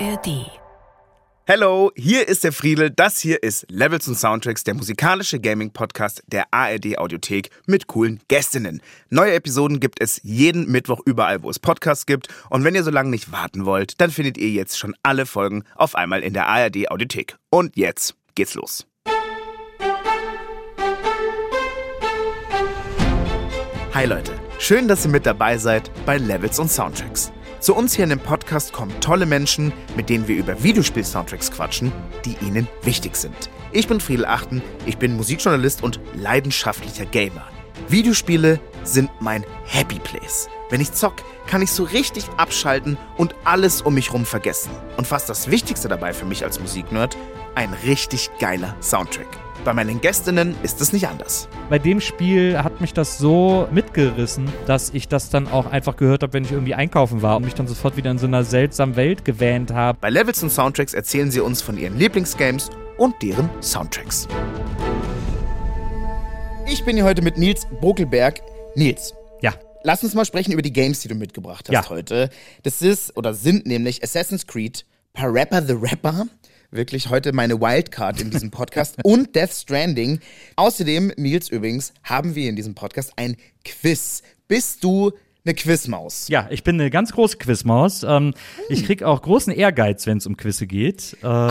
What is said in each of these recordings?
ARD. Hello, hier ist der Friedel. Das hier ist Levels und Soundtracks, der musikalische Gaming-Podcast der ARD Audiothek mit coolen Gästinnen. Neue Episoden gibt es jeden Mittwoch überall, wo es Podcasts gibt. Und wenn ihr so lange nicht warten wollt, dann findet ihr jetzt schon alle Folgen auf einmal in der ARD Audiothek. Und jetzt geht's los. Hi Leute, schön, dass ihr mit dabei seid bei Levels und Soundtracks. Zu uns hier in dem Podcast kommen tolle Menschen, mit denen wir über Videospiel-Soundtracks quatschen, die ihnen wichtig sind. Ich bin Friedel Achten, ich bin Musikjournalist und leidenschaftlicher Gamer. Videospiele sind mein Happy Place. Wenn ich zock, kann ich so richtig abschalten und alles um mich rum vergessen. Und fast das Wichtigste dabei für mich als Musiknerd, ein richtig geiler Soundtrack. Bei meinen Gästinnen ist es nicht anders. Bei dem Spiel hat mich das so mitgerissen, dass ich das dann auch einfach gehört habe, wenn ich irgendwie einkaufen war und mich dann sofort wieder in so einer seltsamen Welt gewähnt habe. Bei Levels und Soundtracks erzählen sie uns von ihren Lieblingsgames und deren Soundtracks. Ich bin hier heute mit Nils Bokelberg. Nils. Ja. Lass uns mal sprechen über die Games, die du mitgebracht hast Ja. heute. Das ist oder sind nämlich Assassin's Creed, Parappa the Rapper, wirklich heute meine Wildcard in diesem Podcast und Death Stranding. Außerdem, Nils übrigens, haben wir in diesem Podcast ein Quiz. Bist du eine Quizmaus? Ja, ich bin eine ganz große Quizmaus. Ähm, Ich krieg auch großen Ehrgeiz, wenn es um Quizze geht. Äh,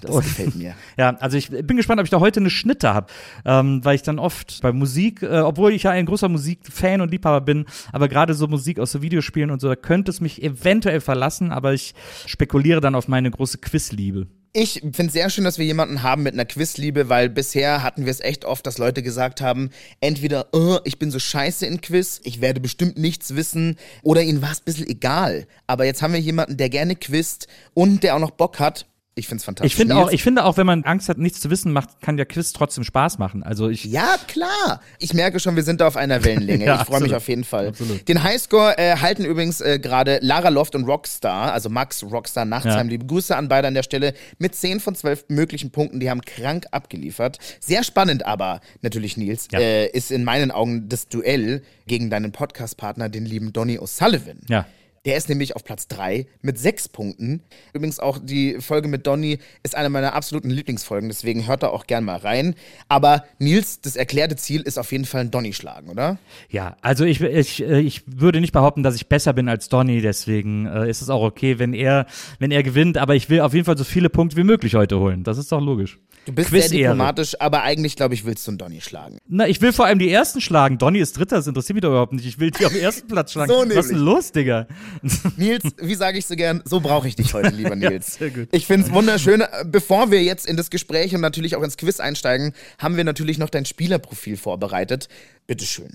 Das gefällt mir. Ja, also ich bin gespannt, ob ich da heute eine Schnitte habe, ähm, weil ich dann oft bei Musik, äh, obwohl ich ja ein großer Musikfan und Liebhaber bin, aber gerade so Musik aus so Videospielen und so, da könnte es mich eventuell verlassen, aber ich spekuliere dann auf meine große Quizliebe. Ich finde es sehr schön, dass wir jemanden haben mit einer Quizliebe, weil bisher hatten wir es echt oft, dass Leute gesagt haben, entweder, oh, ich bin so scheiße in Quiz, ich werde bestimmt nichts wissen, oder ihnen war es ein bisschen egal. Aber jetzt haben wir jemanden, der gerne quizt und der auch noch Bock hat. Ich finde es fantastisch. Ich finde auch, ich finde auch, wenn man Angst hat, nichts zu wissen, macht, kann der Quiz trotzdem Spaß machen. Also ich, Ja, klar. Ich merke schon, wir sind da auf einer Wellenlänge. Ja, ich freue mich auf jeden Fall. Absolut. Den Highscore äh, halten übrigens äh, gerade Lara Loft und Rockstar, also Max Rockstar Nachtsheim. Ja. Liebe Grüße an beide an der Stelle mit 10 von 12 möglichen Punkten. Die haben krank abgeliefert. Sehr spannend aber, natürlich Nils, Ja. äh, ist in meinen Augen das Duell gegen deinen Podcast-Partner, den lieben Donny O'Sullivan. ja. Der ist nämlich auf Platz 3 mit 6 Punkten. Übrigens auch die Folge mit Donny ist eine meiner absoluten Lieblingsfolgen, deswegen hört da auch gern mal rein. Aber Nils, das erklärte Ziel ist auf jeden Fall ein Donny schlagen, oder? Ja, also ich, ich, äh, ich würde nicht behaupten, dass ich besser bin als Donny, deswegen äh, ist es auch okay, wenn er, wenn er gewinnt, aber ich will auf jeden Fall so viele Punkte wie möglich heute holen. Das ist doch logisch. Du bist sehr diplomatisch, aber eigentlich, glaube ich, willst du einen Donny schlagen. Na, ich will vor allem die ersten schlagen. Donny ist Dritter, das interessiert mich doch überhaupt nicht. Ich will die auf den ersten Platz schlagen. So Was ist denn los, Digga? Nils, wie sage ich so gern, so brauche ich dich heute, lieber Ja, Nils. sehr gut. Ich finde es wunderschön. Bevor wir jetzt in das Gespräch und natürlich auch ins Quiz einsteigen, haben wir natürlich noch dein Spielerprofil vorbereitet. Bitteschön.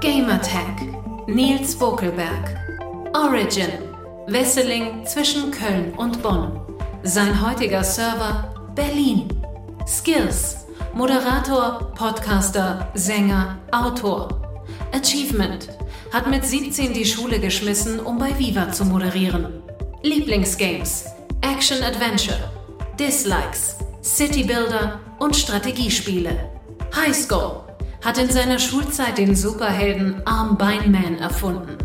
Gamertag. Nils Bokelberg. Origin. Wesseling zwischen Köln und Bonn. Sein heutiger Server Berlin. Skills. Moderator, Podcaster, Sänger, Autor. Achievement. Hat mit 17 die Schule geschmissen, um bei Viva zu moderieren. Lieblingsgames. Action Adventure. Dislikes. City Builder und Strategiespiele. Highschool. Hat in seiner Schulzeit den Superhelden Arm Beinman erfunden.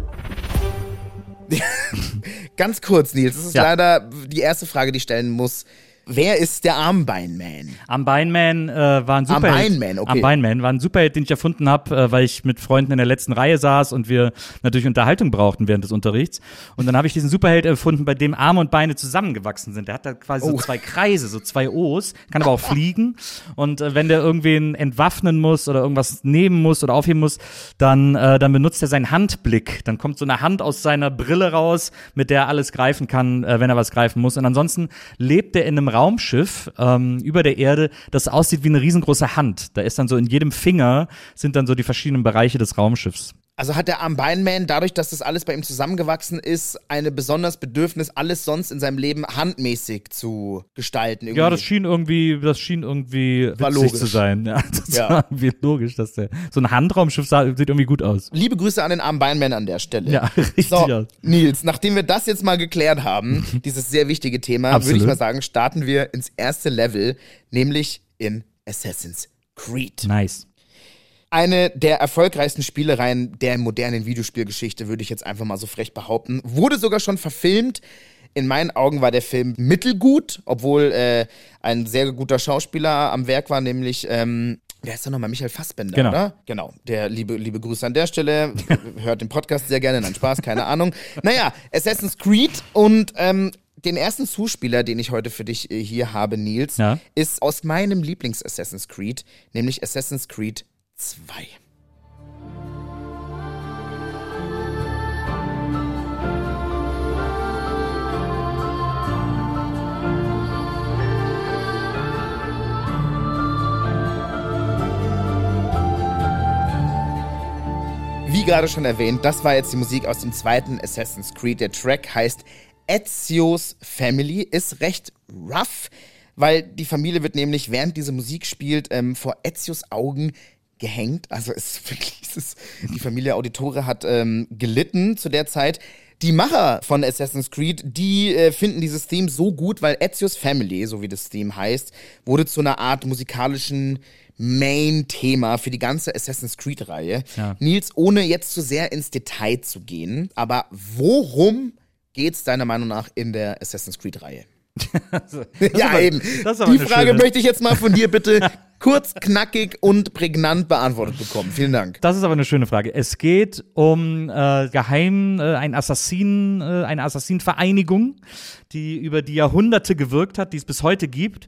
Ganz kurz, Nils, das ist Ja. leider die erste Frage, die ich stellen muss. Wer ist der Armbeinman? Am Beinman äh, war ein Superheld. Beinman, okay. Am Beinman war ein Superheld, den ich erfunden habe, äh, weil ich mit Freunden in der letzten Reihe saß und wir natürlich Unterhaltung brauchten während des Unterrichts. Und dann habe ich diesen Superheld erfunden, bei dem Arme und Beine zusammengewachsen sind. Der hat da quasi Oh. so zwei Kreise, so zwei O's, kann aber auch fliegen. Und äh, wenn der irgendwen entwaffnen muss oder irgendwas nehmen muss oder aufheben muss, dann, äh, dann benutzt er seinen Handblick. Dann kommt so eine Hand aus seiner Brille raus, mit der er alles greifen kann, äh, wenn er was greifen muss. Und ansonsten lebt er in einem Raumschiff ähm, über der Erde, das aussieht wie eine riesengroße Hand. Da ist dann so in jedem Finger sind dann so die verschiedenen Bereiche des Raumschiffs. Also hat der Armbeinman, dadurch, dass das alles bei ihm zusammengewachsen ist, eine besonders Bedürfnis, alles sonst in seinem Leben handmäßig zu gestalten. Irgendwie. Ja, das schien irgendwie, das schien irgendwie War witzig logisch. zu sein. Ja, das Ja. war irgendwie logisch, dass der so ein Handraumschiff sah, sieht irgendwie gut aus. Liebe Grüße an den Armbeinman an der Stelle. Ja, richtig So, aus. Nils, nachdem wir das jetzt mal geklärt haben, dieses sehr wichtige Thema, würde ich mal sagen, starten wir ins erste Level, nämlich in Assassin's Creed. Nice. Eine der erfolgreichsten Spielereien der modernen Videospielgeschichte, würde ich jetzt einfach mal so frech behaupten. Wurde sogar schon verfilmt. In meinen Augen war der Film mittelgut, obwohl äh, ein sehr guter Schauspieler am Werk war, nämlich ähm, Wer ist denn nochmal? Michael Fassbender, Genau. oder? Genau. Der liebe, liebe Grüße an der Stelle. Hört den Podcast sehr gerne. Nein, Spaß, keine Ahnung. Naja, Assassin's Creed und ähm, den ersten Zuspieler, den ich heute für dich äh, hier habe, Nils, Ja. ist aus meinem Lieblings-Assassin's Creed, nämlich Assassin's Creed 2. Wie gerade schon erwähnt, das war jetzt die Musik aus dem zweiten Assassin's Creed. Der Track heißt Ezio's Family, ist recht rough, weil die Familie wird nämlich, während diese Musik spielt, ähm, vor Ezios Augen gehängt. Also es ist wirklich, es ist, die Familie Auditore hat ähm, gelitten zu der Zeit. Die Macher von Assassin's Creed, die äh, finden dieses Theme so gut, weil Ezio's Family, so wie das Theme heißt, wurde zu einer Art musikalischen Main-Thema für die ganze Assassin's Creed-Reihe. Ja. Nils, ohne jetzt zu sehr ins Detail zu gehen, aber worum geht's deiner Meinung nach in der Assassin's Creed-Reihe? ja, aber- eben. Die Frage schöne- möchte ich jetzt mal von dir bitte kurz, knackig und prägnant beantwortet bekommen. Vielen Dank. Das ist aber eine schöne Frage. Es geht um äh, geheim äh, ein Assassinen, äh, eine Assassinenvereinigung, die über die Jahrhunderte gewirkt hat, die es bis heute gibt.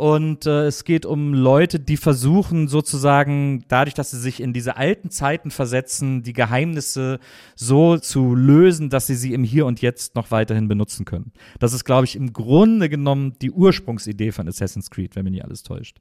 Und äh, es geht um Leute, die versuchen sozusagen, dadurch, dass sie sich in diese alten Zeiten versetzen, die Geheimnisse so zu lösen, dass sie sie im Hier und Jetzt noch weiterhin benutzen können. Das ist, glaube ich, im Grunde genommen die Ursprungsidee von Assassin's Creed, wenn mich nicht alles täuscht.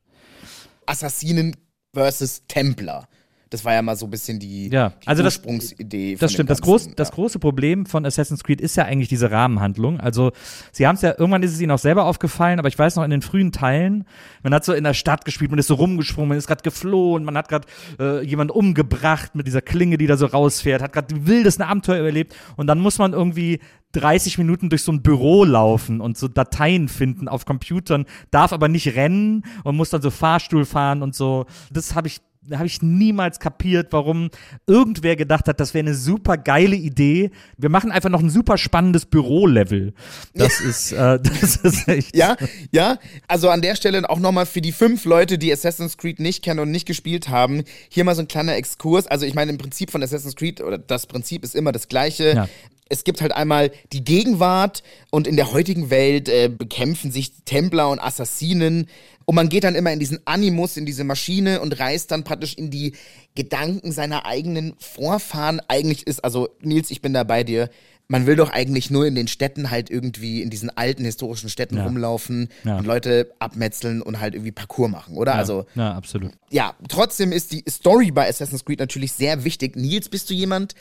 Assassinen versus Templer. Das war ja mal so ein bisschen die, Ja, die also das- Ursprungsidee. Das dem stimmt. Das, groß, das ja. große Problem von Assassin's Creed ist ja eigentlich diese Rahmenhandlung. Also, sie haben es ja, irgendwann ist es ihnen auch selber aufgefallen, aber ich weiß noch, in den frühen Teilen, man hat so in der Stadt gespielt, man ist so rumgesprungen, man ist gerade geflohen, man hat gerade äh, jemanden umgebracht mit dieser Klinge, die da so rausfährt, hat gerade die wildesten Abenteuer überlebt und dann muss man irgendwie 30 Minuten durch so ein Büro laufen und so Dateien finden auf Computern, darf aber nicht rennen und muss dann so Fahrstuhl fahren und so. Das habe ich habe ich niemals kapiert, warum irgendwer gedacht hat, das wäre eine super geile Idee. Wir machen einfach noch ein super spannendes Bürolevel. Das ist, äh, das ist echt. Ja, ja. Also an der Stelle auch nochmal für die fünf Leute, die Assassin's Creed nicht kennen und nicht gespielt haben, hier mal so ein kleiner Exkurs. Also ich meine, im Prinzip von Assassin's Creed, oder das Prinzip ist immer das gleiche. Ja. Es gibt halt einmal die Gegenwart und in der heutigen Welt äh, bekämpfen sich Templer und Assassinen und man geht dann immer in diesen Animus, in diese Maschine und reist dann praktisch in die Gedanken seiner eigenen Vorfahren. Eigentlich ist, also Nils, ich bin da bei dir, man will doch eigentlich nur in den Städten halt irgendwie, in diesen alten historischen Städten Ja. rumlaufen Ja. und Leute abmetzeln und halt irgendwie Parcours machen, oder? Also ja, absolut. ja, trotzdem ist die Story bei Assassin's Creed natürlich sehr wichtig. Nils, bist du jemand,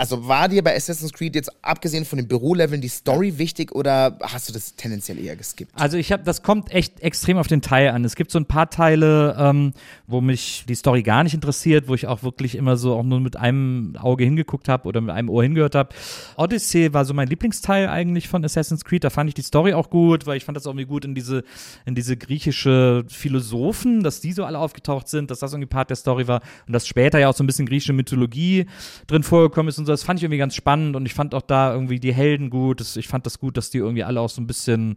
also war dir bei Assassin's Creed jetzt abgesehen von den Büroleveln die Story wichtig oder hast du das tendenziell eher geskippt? Also ich habe, das kommt echt extrem auf den Teil an. Es gibt so ein paar Teile, ähm, wo mich die Story gar nicht interessiert, wo ich auch wirklich immer so auch nur mit einem Auge hingeguckt habe oder mit einem Ohr hingehört habe. Odyssey war so mein Lieblingsteil eigentlich von Assassin's Creed. Da fand ich die Story auch gut, weil ich fand das auch irgendwie gut in diese in diese griechische Philosophen, dass die so alle aufgetaucht sind, dass das irgendwie Part der Story war und dass später ja auch so ein bisschen griechische Mythologie drin vorgekommen ist und so. Das fand ich irgendwie ganz spannend und ich fand auch da irgendwie die Helden gut. Das, ich fand das gut, dass die irgendwie alle auch so ein bisschen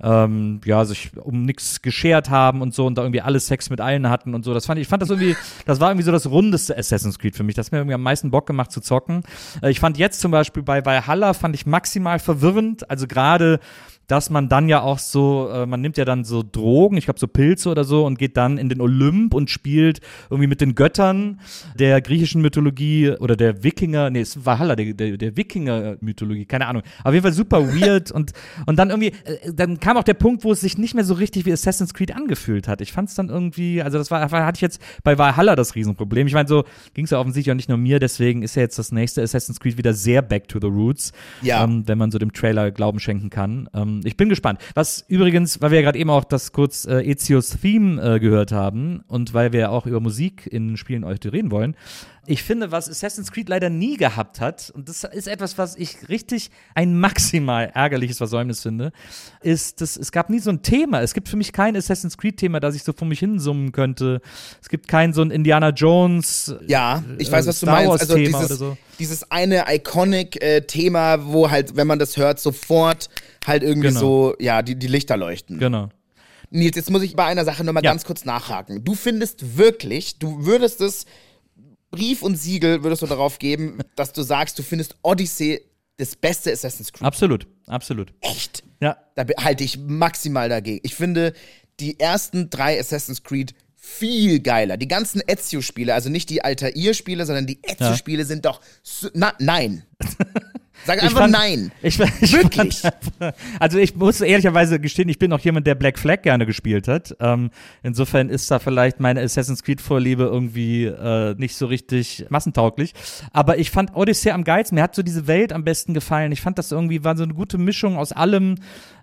ähm, ja, sich um nichts geschert haben und so und da irgendwie alle Sex mit allen hatten und so. Das fand ich, ich fand das irgendwie, das war irgendwie so das rundeste Assassin's Creed für mich. Das hat mir irgendwie am meisten Bock gemacht zu zocken. Äh, ich fand jetzt zum Beispiel bei Valhalla fand ich maximal verwirrend. Also gerade dass man dann ja auch so, äh, man nimmt ja dann so Drogen, ich glaube so Pilze oder so und geht dann in den Olymp und spielt irgendwie mit den Göttern der griechischen Mythologie oder der Wikinger, nee, es war Valhalla, der, der, der Wikinger-Mythologie, keine Ahnung. Auf jeden Fall super weird und, und dann irgendwie, äh, dann kam auch der Punkt, wo es sich nicht mehr so richtig wie Assassin's Creed angefühlt hat. Ich fand es dann irgendwie, also das war, hatte ich jetzt bei Valhalla das Riesenproblem. Ich meine, so ging es ja offensichtlich auch nicht nur mir, deswegen ist ja jetzt das nächste Assassin's Creed wieder sehr back to the roots, Ja. ähm, wenn man so dem Trailer Glauben schenken kann. Ähm, ich bin gespannt. Was übrigens, weil wir ja gerade eben auch das kurz äh, Ezios Theme äh, gehört haben und weil wir ja auch über Musik in Spielen heute reden wollen, ich finde, was Assassin's Creed leider nie gehabt hat, und das ist etwas, was ich richtig ein maximal ärgerliches Versäumnis finde, ist, dass es gab nie so ein Thema. Es gibt für mich kein Assassin's Creed-Thema, das ich so vor mich hinsummen könnte. Es gibt kein so ein Indiana Jones. Ja, ich weiß, was du meinst. Also dieses, so. dieses eine Iconic-Thema, äh, wo halt, wenn man das hört, sofort halt irgendwie genau. so, ja, die, die Lichter leuchten. Genau. Nils, jetzt muss ich bei einer Sache nochmal ja. ganz kurz nachhaken. Du findest wirklich, du würdest es Brief und Siegel würdest du darauf geben, dass du sagst, du findest Odyssey das beste Assassin's Creed. Absolut, absolut. Echt? Ja. Da halte ich maximal dagegen. Ich finde die ersten drei Assassin's Creed viel geiler. Die ganzen Ezio-Spiele, also nicht die Altair-Spiele, sondern die Ezio-Spiele ja. sind doch. Na, nein. Sag einfach fand, nein. Ich, ich Wirklich. Fand, also ich muss ehrlicherweise gestehen, ich bin auch jemand, der Black Flag gerne gespielt hat. Ähm, insofern ist da vielleicht meine Assassin's Creed-Vorliebe irgendwie äh, nicht so richtig massentauglich. Aber ich fand Odyssey am geilsten. Mir hat so diese Welt am besten gefallen. Ich fand das irgendwie war so eine gute Mischung aus allem.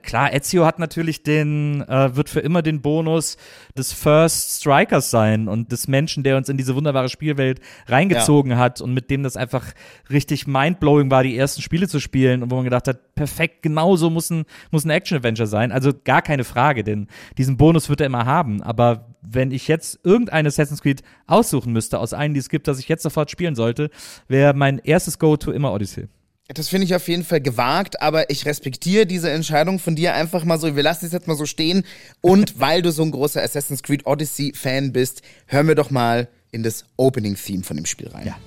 Klar, Ezio hat natürlich den, äh, wird für immer den Bonus des First Strikers sein und des Menschen, der uns in diese wunderbare Spielwelt reingezogen ja. hat und mit dem das einfach richtig mindblowing war, die ersten Spiele zu spielen und wo man gedacht hat, perfekt, genauso muss ein, muss ein Action-Adventure sein. Also gar keine Frage, denn diesen Bonus wird er immer haben. Aber wenn ich jetzt irgendein Assassin's Creed aussuchen müsste aus allen, die es gibt, das ich jetzt sofort spielen sollte, wäre mein erstes Go-To immer Odyssey. Das finde ich auf jeden Fall gewagt, aber ich respektiere diese Entscheidung von dir einfach mal so. Wir lassen es jetzt mal so stehen. Und weil du so ein großer Assassin's Creed Odyssey-Fan bist, hören wir doch mal in das Opening-Theme von dem Spiel rein. Ja.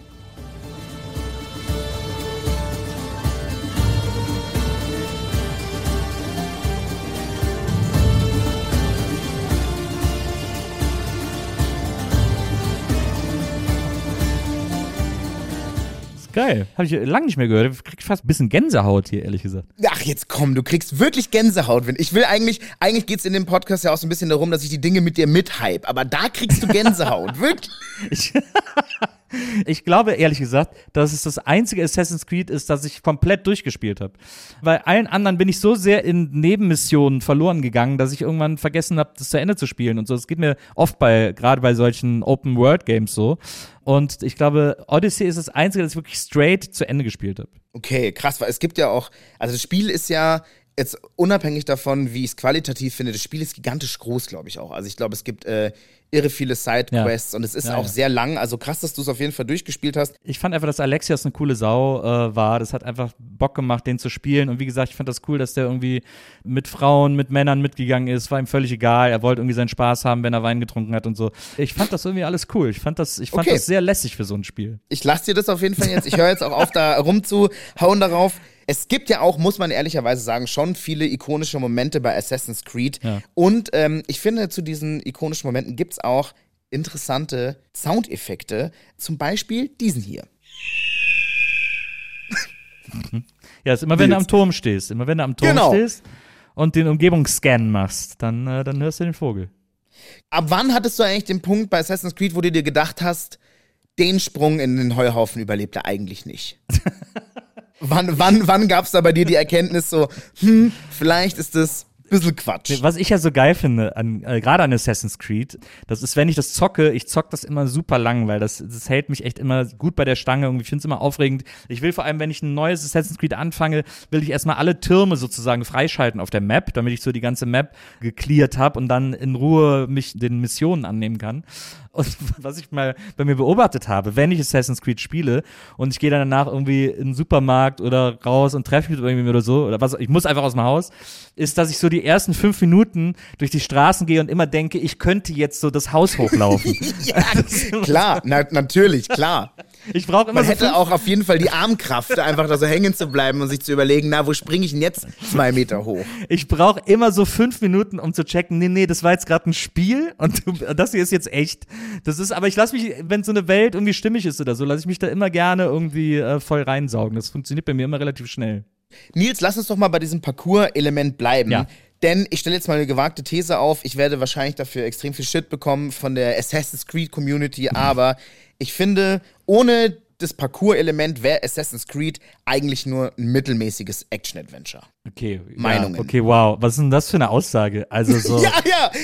Geil. Habe ich lange nicht mehr gehört. Ich krieg fast ein bisschen Gänsehaut hier, ehrlich gesagt. Ach, jetzt komm, du kriegst wirklich Gänsehaut. Ich will eigentlich, eigentlich geht's in dem Podcast ja auch so ein bisschen darum, dass ich die Dinge mit dir mithype. Aber da kriegst du Gänsehaut. wirklich. Ich ich glaube ehrlich gesagt, dass es das einzige Assassin's Creed ist, das ich komplett durchgespielt habe. Bei allen anderen bin ich so sehr in Nebenmissionen verloren gegangen, dass ich irgendwann vergessen habe, das zu Ende zu spielen und so. Es geht mir oft bei, gerade bei solchen Open World Games so. Und ich glaube, Odyssey ist das einzige, das ich wirklich straight zu Ende gespielt habe. Okay, krass, weil es gibt ja auch, also das Spiel ist ja jetzt unabhängig davon, wie ich es qualitativ finde, das Spiel ist gigantisch groß, glaube ich auch. Also ich glaube, es gibt äh, irre viele Sidequests ja. und es ist ja, auch ja. sehr lang. Also krass, dass du es auf jeden Fall durchgespielt hast. Ich fand einfach, dass Alexias eine coole Sau äh, war. Das hat einfach Bock gemacht, den zu spielen. Und wie gesagt, ich fand das cool, dass der irgendwie mit Frauen, mit Männern mitgegangen ist. War ihm völlig egal. Er wollte irgendwie seinen Spaß haben, wenn er Wein getrunken hat und so. Ich fand das irgendwie alles cool. Ich fand das, ich fand okay. das sehr lässig für so ein Spiel. Ich lasse dir das auf jeden Fall jetzt. Ich höre jetzt auch auf, da rumzuhauen darauf. Es gibt ja auch, muss man ehrlicherweise sagen, schon viele ikonische Momente bei Assassin's Creed. Ja. Und ähm, ich finde, zu diesen ikonischen Momenten gibt es auch interessante Soundeffekte. Zum Beispiel diesen hier. Ja, ist immer wenn du am Turm stehst. Immer wenn du am Turm genau. stehst und den Umgebungsscan machst, dann, äh, dann hörst du den Vogel. Ab wann hattest du eigentlich den Punkt bei Assassin's Creed, wo du dir gedacht hast, den Sprung in den Heuhaufen überlebt er eigentlich nicht? Wann, wann, wann gab es da bei dir die Erkenntnis so, hm, vielleicht ist das bisschen Quatsch. Was ich ja so geil finde, an, äh, gerade an Assassin's Creed, das ist, wenn ich das zocke, ich zock das immer super lang, weil das, das hält mich echt immer gut bei der Stange und ich finde es immer aufregend. Ich will vor allem, wenn ich ein neues Assassin's Creed anfange, will ich erstmal alle Türme sozusagen freischalten auf der Map, damit ich so die ganze Map geklärt habe und dann in Ruhe mich den Missionen annehmen kann. Und was ich mal bei mir beobachtet habe, wenn ich Assassin's Creed spiele und ich gehe dann danach irgendwie in den Supermarkt oder raus und treffe mich mit irgendjemandem oder so, oder was, ich muss einfach aus dem Haus, ist, dass ich so die ersten fünf Minuten durch die Straßen gehe und immer denke, ich könnte jetzt so das Haus hochlaufen. ja, klar, na, natürlich, klar. Ich brauche immer Man so hätte auch auf jeden Fall die Armkraft, einfach da so hängen zu bleiben und sich zu überlegen, na, wo springe ich denn jetzt zwei Meter hoch? Ich brauche immer so fünf Minuten, um zu checken, nee, nee, das war jetzt gerade ein Spiel und das hier ist jetzt echt. Das ist, aber ich lasse mich, wenn so eine Welt irgendwie stimmig ist oder so, lasse ich mich da immer gerne irgendwie äh, voll reinsaugen. Das funktioniert bei mir immer relativ schnell. Nils, lass uns doch mal bei diesem Parcours-Element bleiben. Ja. Denn ich stelle jetzt mal eine gewagte These auf. Ich werde wahrscheinlich dafür extrem viel Shit bekommen von der Assassin's Creed Community, aber ich finde, ohne das Parcours-Element wäre Assassin's Creed eigentlich nur ein mittelmäßiges Action-Adventure. Okay, Meinungen. Ja, okay, wow. Was ist denn das für eine Aussage? Also so. Ja,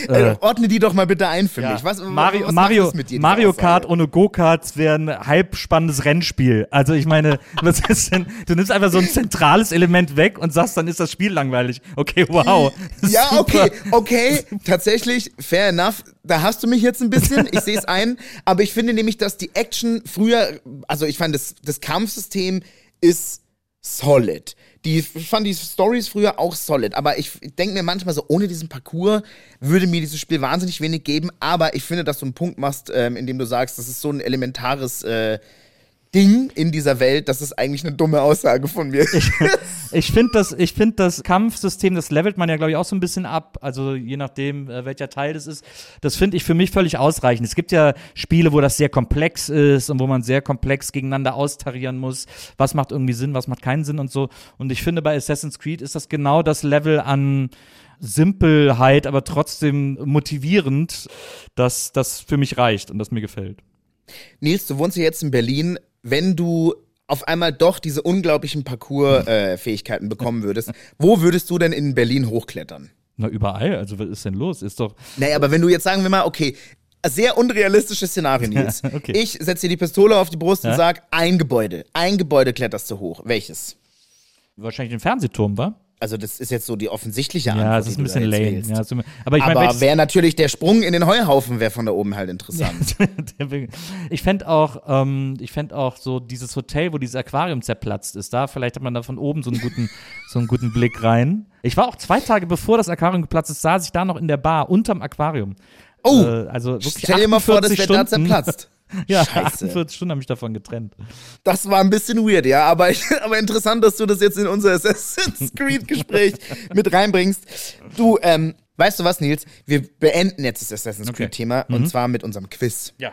ja, äh, ordne die doch mal bitte ein für Ja. mich. Was, Mario, was Mario, mit dir, Mario? Kart ohne Go-Karts wäre ein halb spannendes Rennspiel. Also ich meine, was ist denn? Du nimmst einfach so ein zentrales Element weg und sagst, dann ist das Spiel langweilig. Okay, wow. Ja, Super. okay, okay, tatsächlich, fair enough. Da hast du mich jetzt ein bisschen, ich sehe es ein. Aber ich finde nämlich, dass die Action früher, also ich fand, das, das Kampfsystem ist solid. Die, fand die Stories früher auch solid, aber ich denke mir manchmal so, ohne diesen Parcours würde mir dieses Spiel wahnsinnig wenig geben, aber ich finde, dass du einen Punkt machst, ähm, in dem du sagst, das ist so ein elementares äh, Ding in dieser Welt, das ist eigentlich eine dumme Aussage von mir. Ich finde das, ich finde das Kampfsystem, das levelt man ja, glaube ich, auch so ein bisschen ab. Also je nachdem, äh, welcher Teil das ist. Das finde ich für mich völlig ausreichend. Es gibt ja Spiele, wo das sehr komplex ist und wo man sehr komplex gegeneinander austarieren muss. Was macht irgendwie Sinn, was macht keinen Sinn und so. Und ich finde, bei Assassin's Creed ist das genau das Level an Simpelheit, aber trotzdem motivierend, dass das für mich reicht und das mir gefällt. Nils, du wohnst ja jetzt in Berlin. Wenn du auf einmal doch diese unglaublichen Parcours-Fähigkeiten bekommen würdest, wo würdest du denn in Berlin hochklettern? Na, überall. Also, was ist denn los? Ist doch. Naja, aber wenn du jetzt sagen wir mal, okay, sehr unrealistisches Szenario, Nils. Okay. Ich setze dir die Pistole auf die Brust und Ja. sag, ein Gebäude. Ein Gebäude kletterst du hoch. Welches? Wahrscheinlich den Fernsehturm, war? Also, das ist jetzt so die offensichtliche Antwort. Ja, es ist ein bisschen lame. Ja, ist- aber ich aber welches- wäre natürlich der Sprung in den Heuhaufen wäre von da oben halt interessant. ich fände auch, ähm, ich fänd auch so dieses Hotel, wo dieses Aquarium zerplatzt ist, da vielleicht hat man da von oben so einen guten, so einen guten Blick rein. Ich war auch zwei Tage bevor das Aquarium geplatzt ist, saß ich da noch in der Bar unterm Aquarium. Oh, Äh, also wirklich stell dir mal vor, das 48 wäre da zerplatzt. Ja, Scheiße. 48 Stunden habe ich davon getrennt. Das war ein bisschen weird, ja, aber, aber interessant, dass du das jetzt in unser Assassin's Creed-Gespräch mit reinbringst. Du, ähm, weißt du was, Nils? Wir beenden jetzt das Assassin's Okay. Creed-Thema und zwar mit unserem Quiz. Ja.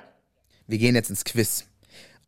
Wir gehen jetzt ins Quiz.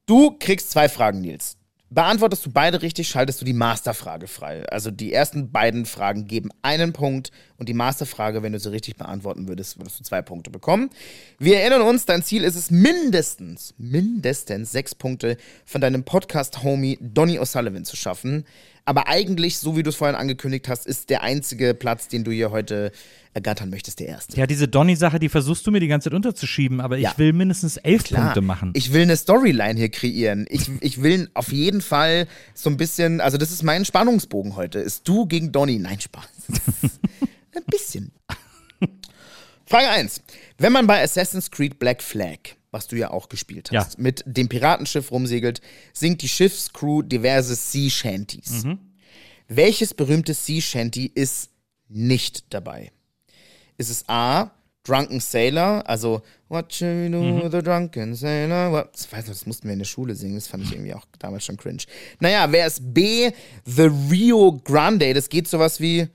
Du kriegst zwei Fragen, Nils. Beantwortest du beide richtig, schaltest du die Masterfrage frei. Also die ersten beiden Fragen geben einen Punkt und die Masterfrage, wenn du sie richtig beantworten würdest, würdest du zwei Punkte bekommen. Wir erinnern uns, dein Ziel ist es mindestens, mindestens sechs Punkte von deinem Podcast-Homie Donny O'Sullivan zu schaffen. Aber eigentlich, so wie du es vorhin angekündigt hast, ist der einzige Platz, den du hier heute ergattern möchtest, der erste. Ja, diese Donny-Sache, die versuchst du mir die ganze Zeit unterzuschieben, aber ich Ja. will mindestens elf Klar. Punkte machen. Ich will eine Storyline hier kreieren. Ich, ich will auf jeden Fall so ein bisschen, also das ist mein Spannungsbogen heute. Ist du gegen Donny? Nein, Spaß. ein bisschen. Frage 1. Wenn man bei Assassin's Creed Black Flag, was du ja auch gespielt hast, Ja. mit dem Piratenschiff rumsegelt, singt die Schiffscrew diverse Sea Shanties. Mhm. Welches berühmte Sea Shanty ist nicht dabei? Ist es A, Drunken Sailor, also What should we do Mhm. with a drunken sailor? What? Das, weiß nicht, das mussten wir in der Schule singen, das fand ich irgendwie auch damals schon cringe. Naja, wäre es B, The Rio Grande, das geht sowas wie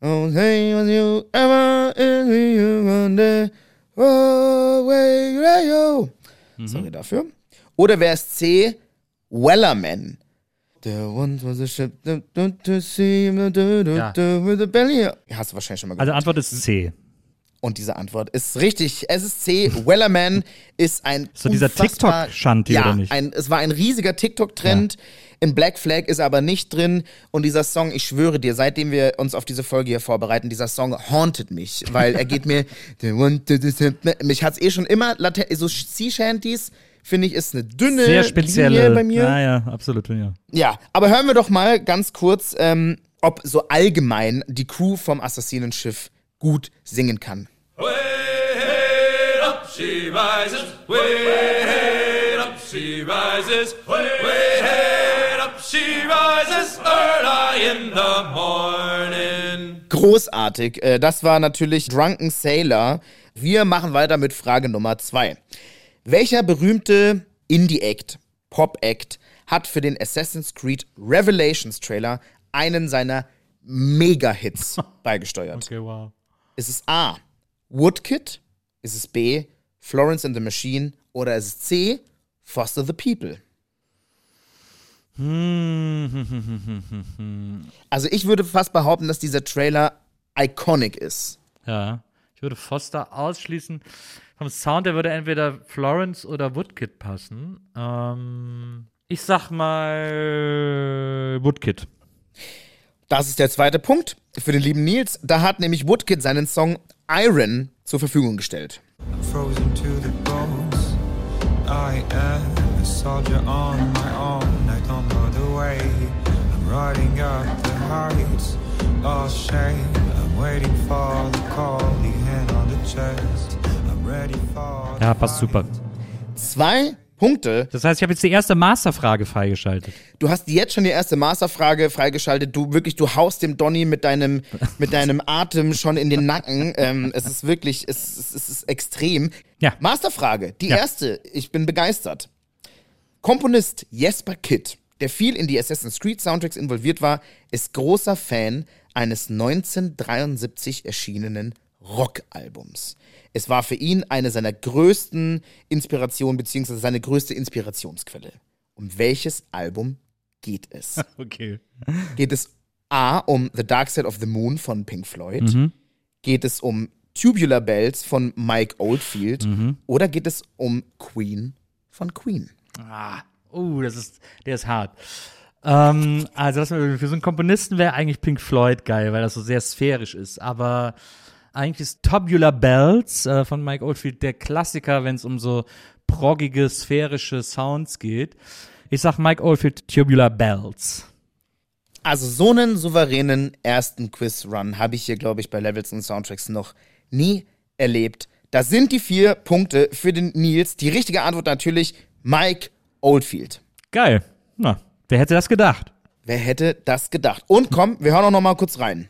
Oh, hey, was you ever in Rio Grande. Mhm. Sorry dafür. Oder wäre es C, Wellerman. There once was a ship to, do, with a belly. Hast du wahrscheinlich schon mal gehört. Also Antwort ist C. Und diese Antwort ist richtig. Es ist C. Wellerman ist ein So dieser TikTok-Shanty, ja, oder nicht? Ein, es war ein riesiger TikTok-Trend. In Black Flag ist er aber nicht drin. Und dieser Song, ich schwöre dir, seitdem wir uns auf diese Folge hier vorbereiten, dieser Song hauntet mich, weil er geht mir. mich hat's eh schon immer latent. So Sea Shanties finde ich ist eine dünne Sehr spezielle. Linie bei mir. Ja, ja, absolut, ja. Ja, aber hören wir doch mal ganz kurz, ähm, ob so allgemein die Crew vom Assassinenschiff gut singen kann. Way up she rises, way head up she rises, way head up she rises early in the morning. Großartig. Äh, Das war natürlich Drunken Sailor. Wir machen weiter mit Frage Nummer zwei. Welcher berühmte Indie-Act, Pop-Act hat für den Assassin's Creed Revelations Trailer einen seiner Mega-Hits beigesteuert? Okay, wow. Ist es A. Woodkid? Ist es B. Florence and the Machine? Oder ist es C. Foster the People? Also ich würde fast behaupten, dass dieser Trailer iconic ist. Ja. Ich würde Foster ausschließen. Vom Sound, der würde entweder Florence oder Woodkid passen. Ähm, ich sag mal Woodkid. Das ist der zweite Punkt für den lieben Nils. Da hat nämlich Woodkid seinen Song Iron zur Verfügung gestellt. frozen to the bones. I am a soldier on my own. I don't know the way. I'm riding up the heights. Lost shame. I'm waiting for the call. The hand on the chest. I'm ready for. Ja, passt super. Zwei Punkte. Das heißt, ich habe jetzt die erste Masterfrage freigeschaltet. Du hast jetzt schon die erste Masterfrage freigeschaltet. Du wirklich, du haust dem Donny mit deinem, mit deinem Atem schon in den Nacken. Ähm, es ist wirklich, es, es, es ist extrem. Ja. Masterfrage, die Ja. erste. Ich bin begeistert. Komponist Jesper Kidd, der viel in die Assassin's Creed Soundtracks involviert war, ist großer Fan eines 1973 erschienenen Rockalbums. Es war für ihn eine seiner größten Inspirationen, beziehungsweise seine größte Inspirationsquelle. Um welches Album geht es? Okay. Geht es A um The Dark Side of the Moon von Pink Floyd? Mhm. Geht es um Tubular Bells von Mike Oldfield? Mhm. Oder geht es um Queen von Queen? Ah, uh, das ist, der ist hart. Ähm, also das, für so einen Komponisten wäre eigentlich Pink Floyd geil, weil das so sehr sphärisch ist. Aber eigentlich ist Tubular Bells äh, von Mike Oldfield der Klassiker, wenn es um so proggige, sphärische Sounds geht. Ich sag Mike Oldfield Tubular Bells. Also so einen souveränen ersten Quiz-Run habe ich hier, glaube ich, bei Levels und Soundtracks noch nie erlebt. Das sind die vier Punkte für den Nils. Die richtige Antwort natürlich Mike Oldfield. Geil. Na, wer hätte das gedacht? Wer hätte das gedacht? Und komm, wir hören auch noch mal kurz rein.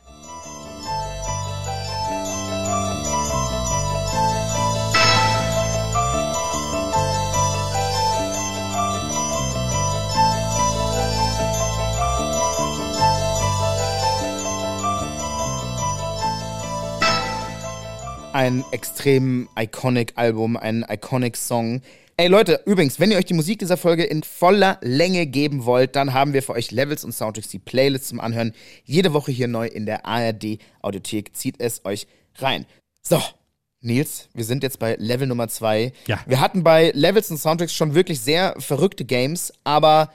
Ein extrem iconic Album, ein iconic Song. Ey Leute, übrigens, wenn ihr euch die Musik dieser Folge in voller Länge geben wollt, dann haben wir für euch Levels und Soundtracks, die Playlist zum Anhören, jede Woche hier neu in der ARD Audiothek. Zieht es euch rein. So, Nils, wir sind jetzt bei Level Nummer zwei. Ja. Wir hatten bei Levels und Soundtracks schon wirklich sehr verrückte Games, aber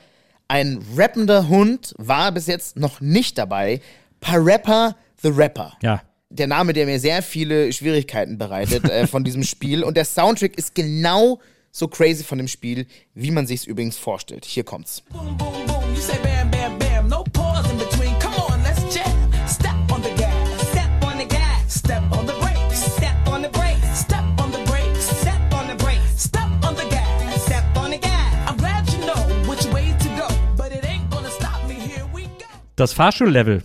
ein rappender Hund war bis jetzt noch nicht dabei. Parappa the Rapper Ja. Der Name, der mir sehr viele Schwierigkeiten bereitet äh, von diesem Spiel. Und der Soundtrack ist genau so crazy von dem Spiel, wie man sich's übrigens vorstellt. Hier kommt's. Boom, boom, boom. You say bam, bam, bam. No pause in between. Come on, let's jam. Step on the gas. Step on the gas. Step on the brakes. Step on the brakes. Step on the brakes. Step on the brakes. Step on the gas. Step on the gas. I'm glad you know which way to go. But it ain't gonna stop me. Here we go. Das Fahrschullevel.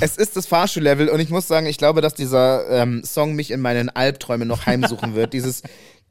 Es ist das Fahrschullevel und ich muss sagen, ich glaube, dass dieser ähm, Song mich in meinen Albträumen noch heimsuchen wird. Dieses,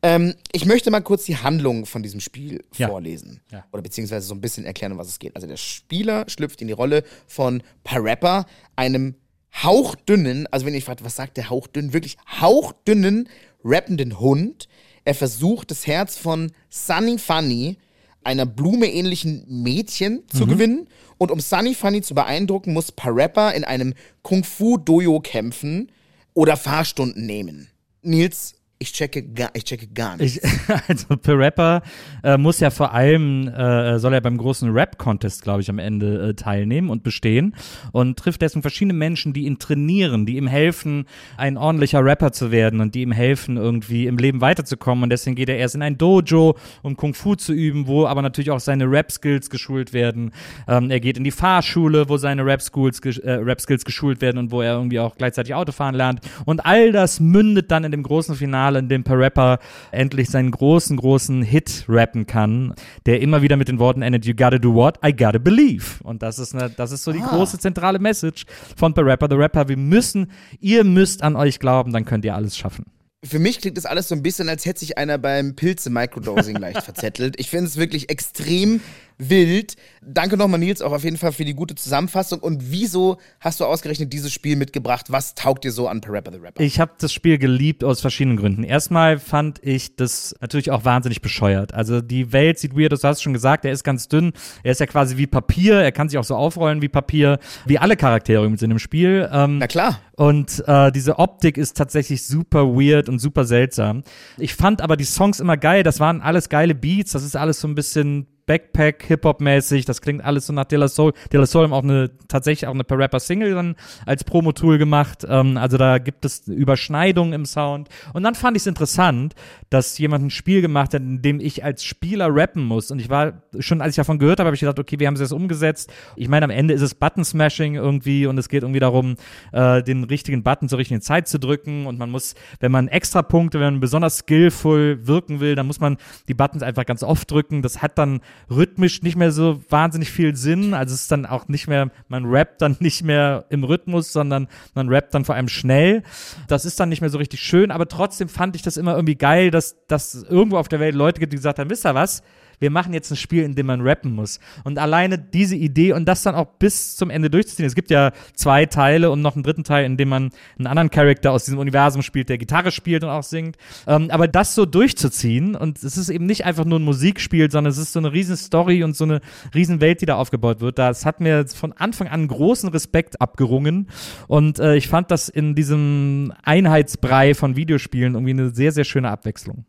ähm, ich möchte mal kurz die Handlung von diesem Spiel Ja. vorlesen. Ja. Oder beziehungsweise so ein bisschen erklären, um was es geht. Also der Spieler schlüpft in die Rolle von Parappa, einem hauchdünnen, also wenn ihr fragt, was sagt der hauchdünn, wirklich hauchdünnen, rappenden Hund. Er versucht, das Herz von Sunny Funny, einer blumeähnlichen Mädchen, zu gewinnen. Und um Sunny Funny zu beeindrucken, muss Parappa in einem Kung-Fu-Dojo kämpfen oder Fahrstunden nehmen. Nils, ich checke gar, ich checke gar nicht. Ich, also per Rapper äh, muss ja vor allem, äh, soll er beim großen Rap-Contest, glaube ich, am Ende äh, teilnehmen und bestehen und trifft deswegen verschiedene Menschen, die ihn trainieren, die ihm helfen, ein ordentlicher Rapper zu werden und die ihm helfen, irgendwie im Leben weiterzukommen. Und deswegen geht er erst in ein Dojo, um Kung Fu zu üben, wo aber natürlich auch seine Rap-Skills geschult werden. Ähm, er geht in die Fahrschule, wo seine Rap-Skills äh, Rap geschult werden und wo er irgendwie auch gleichzeitig Autofahren lernt. Und all das mündet dann in dem großen Finale, in dem Per Rapper endlich seinen großen, großen Hit rappen kann, der immer wieder mit den Worten endet, you gotta do what? I gotta believe. Und das ist, eine, das ist so die große zentrale Message von Per Rapper, The Rapper. Wir müssen, ihr müsst an euch glauben, dann könnt ihr alles schaffen. Für mich klingt das alles so ein bisschen, als hätte sich einer beim Pilze-Microdosing leicht verzettelt. Ich finde es wirklich extrem wild. Danke nochmal, Nils, auch auf jeden Fall für die gute Zusammenfassung. Und wieso hast du ausgerechnet dieses Spiel mitgebracht? Was taugt dir so an Parappa the Rapper? Ich habe das Spiel geliebt aus verschiedenen Gründen. Erstmal fand ich das natürlich auch wahnsinnig bescheuert. Also die Welt sieht weird aus, du hast schon gesagt, er ist ganz dünn. Er ist ja quasi wie Papier, er kann sich auch so aufrollen wie Papier, wie alle Charaktere übrigens in dem Spiel. Ähm, Na klar. Und äh, diese Optik ist tatsächlich super weird und super seltsam. Ich fand aber die Songs immer geil. Das waren alles geile Beats. Das ist alles so ein bisschen Backpack, Hip-Hop-mäßig. Das klingt alles so nach De La Soul. De La Soul haben auch eine, tatsächlich auch eine Per Rapper Single dann als Promo-Tool gemacht. Ähm, also da gibt es Überschneidungen im Sound. Und dann fand ich es interessant, dass jemand ein Spiel gemacht hat, in dem ich als Spieler rappen muss. Und ich war, schon als ich davon gehört habe, habe ich gedacht, okay, wie haben sie das umgesetzt? Ich meine, am Ende ist es Button-Smashing irgendwie und es geht irgendwie darum, äh, den richtigen Button zur richtigen Zeit zu drücken. Und man muss, wenn man extra Punkte, wenn man besonders skillful wirken will, dann muss man die Buttons einfach ganz oft drücken. Das hat dann rhythmisch nicht mehr so wahnsinnig viel Sinn. Also es ist dann auch nicht mehr, man rappt dann nicht mehr im Rhythmus, sondern man rappt dann vor allem schnell. Das ist dann nicht mehr so richtig schön, aber trotzdem fand ich das immer irgendwie geil, dass, dass irgendwo auf der Welt Leute gibt, die gesagt haben, wisst ihr was? Wir machen jetzt ein Spiel, in dem man rappen muss. Und alleine diese Idee und das dann auch bis zum Ende durchzuziehen. Es gibt ja zwei Teile und noch einen dritten Teil, in dem man einen anderen Charakter aus diesem Universum spielt, der Gitarre spielt und auch singt. Ähm, aber das so durchzuziehen und es ist eben nicht einfach nur ein Musikspiel, sondern es ist so eine riesen Story und so eine riesen Welt, die da aufgebaut wird. Das hat mir von Anfang an großen Respekt abgerungen und äh, ich fand das in diesem Einheitsbrei von Videospielen irgendwie eine sehr, sehr schöne Abwechslung.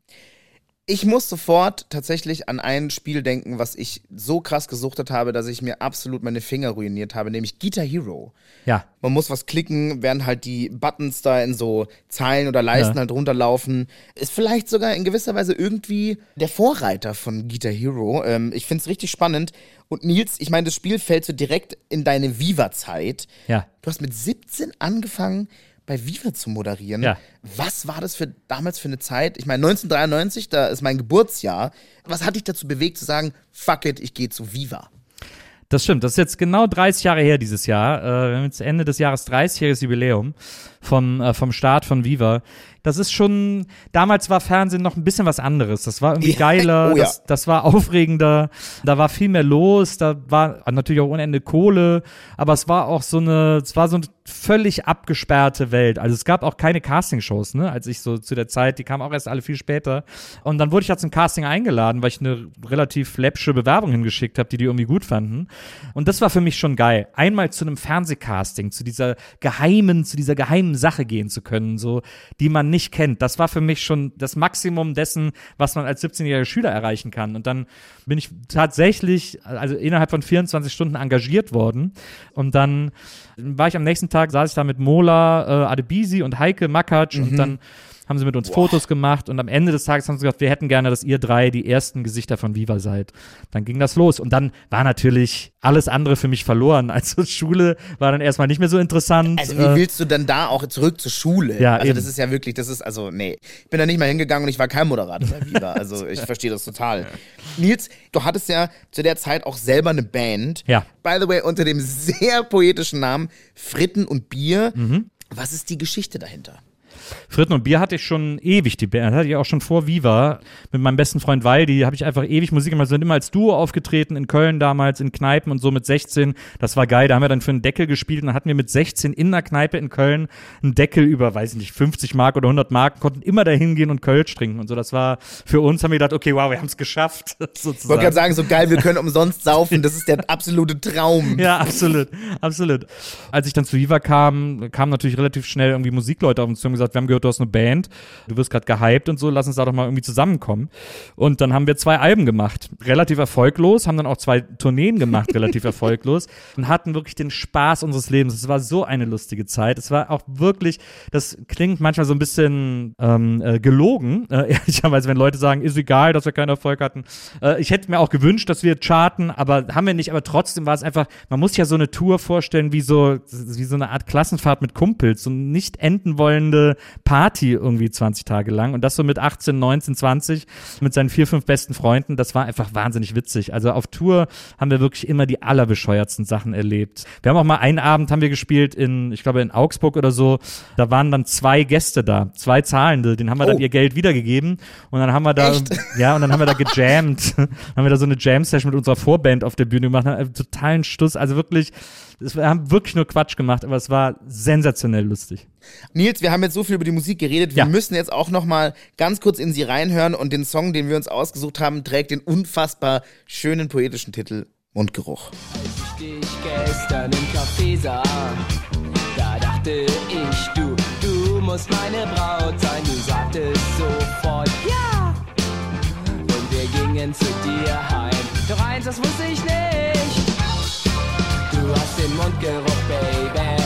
Ich muss sofort tatsächlich an ein Spiel denken, was ich so krass gesuchtet habe, dass ich mir absolut meine Finger ruiniert habe, nämlich Guitar Hero. Ja. Man muss was klicken, während halt die Buttons da in so Zeilen oder Leisten Ja. halt runterlaufen. Ist vielleicht sogar in gewisser Weise irgendwie der Vorreiter von Guitar Hero. Ähm, ich find's richtig spannend. Und Nils, ich meine, das Spiel fällt so direkt in deine Viva-Zeit. Ja. Du hast mit 17 angefangen, bei Viva zu moderieren. Ja. Was war das für damals für eine Zeit? Ich meine, 1993, da ist mein Geburtsjahr. Was hat dich dazu bewegt zu sagen, fuck it, ich gehe zu Viva? Das stimmt, das ist jetzt genau 30 Jahre her dieses Jahr. Äh, wir haben jetzt Ende des Jahres 30-jähriges Jubiläum vom, äh, vom Start von Viva. Das ist schon, damals war Fernsehen noch ein bisschen was anderes. Das war irgendwie geiler, oh ja. das, das war aufregender, da war viel mehr los, da war natürlich auch ohne Ende Kohle, aber es war auch so eine, es war so eine völlig abgesperrte Welt. Also es gab auch keine Castingshows, ne, als ich so zu der Zeit, die kamen auch erst alle viel später. Und dann wurde ich ja zum Casting eingeladen, weil ich eine relativ läppsche Bewerbung hingeschickt habe, die die irgendwie gut fanden. Und das war für mich schon geil. Einmal zu einem Fernsehcasting, zu dieser geheimen, zu dieser geheimen Sache gehen zu können, so, die man nicht kennt. Das war für mich schon das Maximum dessen, was man als 17-jähriger Schüler erreichen kann. Und dann bin ich tatsächlich, also innerhalb von 24 Stunden engagiert worden. Und dann war ich am nächsten Tag, saß ich da mit Mola, äh, Adebisi und Heike Makatsch und dann haben sie mit uns Fotos gemacht und am Ende des Tages haben sie gesagt, wir hätten gerne, dass ihr drei die ersten Gesichter von Viva seid. Dann ging das los und dann war natürlich alles andere für mich verloren. Also Schule war dann erstmal nicht mehr so interessant. Also wie Äh, willst du denn da auch zurück zur Schule? Ja, also eben. das ist ja wirklich, das ist also nee, ich bin da nicht mal hingegangen und ich war kein Moderator bei Viva. Also ich verstehe das total. Nils, du hattest ja zu der Zeit auch selber eine Band. Ja. By the way unter dem sehr poetischen Namen Fritten und Bier. Mhm. Was ist die Geschichte dahinter? Fritten und Bier hatte ich schon ewig, die Band hatte ich auch schon vor Viva. Mit meinem besten Freund Waldi habe ich einfach ewig Musik gemacht. Wir sind immer als Duo aufgetreten in Köln damals, in Kneipen und so mit 16. Das war geil. Da haben wir dann für einen Deckel gespielt und dann hatten wir mit 16 in einer Kneipe in Köln einen Deckel über, weiß ich nicht, 50 Mark oder 100 Mark, konnten immer da hingehen und Kölsch trinken und so. Das war für uns, haben wir gedacht, okay, wow, wir haben es geschafft, Ich wollte sozusagen. gerade sagen, so geil, wir können umsonst saufen. Das ist der absolute Traum. Ja, absolut, absolut. Als ich dann zu Viva kam, kamen natürlich relativ schnell irgendwie Musikleute auf uns zu und gesagt, wir haben gehört, du hast eine Band, du wirst gerade gehypt und so, lass uns da doch mal irgendwie zusammenkommen. Und dann haben wir zwei Alben gemacht, relativ erfolglos, haben dann auch zwei Tourneen gemacht, relativ erfolglos und hatten wirklich den Spaß unseres Lebens. Es war so eine lustige Zeit. Es war auch wirklich, das klingt manchmal so ein bisschen ähm, äh, gelogen, äh, ehrlicherweise, wenn Leute sagen, ist egal, dass wir keinen Erfolg hatten. Äh, ich hätte mir auch gewünscht, dass wir charten, aber haben wir nicht. Aber trotzdem war es einfach, man muss ja so eine Tour vorstellen wie so, wie so eine Art Klassenfahrt mit Kumpels, so eine nicht enden wollende Party irgendwie 20 Tage lang. Und das so mit 18, 19, 20 mit seinen vier, fünf besten Freunden. Das war einfach wahnsinnig witzig. Also auf Tour haben wir wirklich immer die allerbescheuertsten Sachen erlebt. Wir haben auch mal einen Abend haben wir gespielt in, ich glaube in Augsburg oder so. Da waren dann zwei Gäste da, zwei Zahlende. Den haben wir dann Oh. ihr Geld wiedergegeben. Und dann haben wir da, Echt? ja, und dann haben wir da gejammt. Dann haben wir da so eine Jam-Session mit unserer Vorband auf der Bühne gemacht. Totalen Stuss. Also wirklich, es- wir haben wirklich nur Quatsch gemacht, aber es war sensationell lustig. Nils, wir haben jetzt so viel über die Musik geredet. Wir Ja. müssen jetzt auch noch mal ganz kurz in sie reinhören und den Song, den wir uns ausgesucht haben, trägt den unfassbar schönen poetischen Titel Mundgeruch. dich gestern im Café sah, da dachte ich, du, du musst meine Braut sein. Du sagtest sofort ja. Und wir gingen zu dir heim. Doch eins, das wusste ich nicht. Du hast den Mundgeruch, Baby.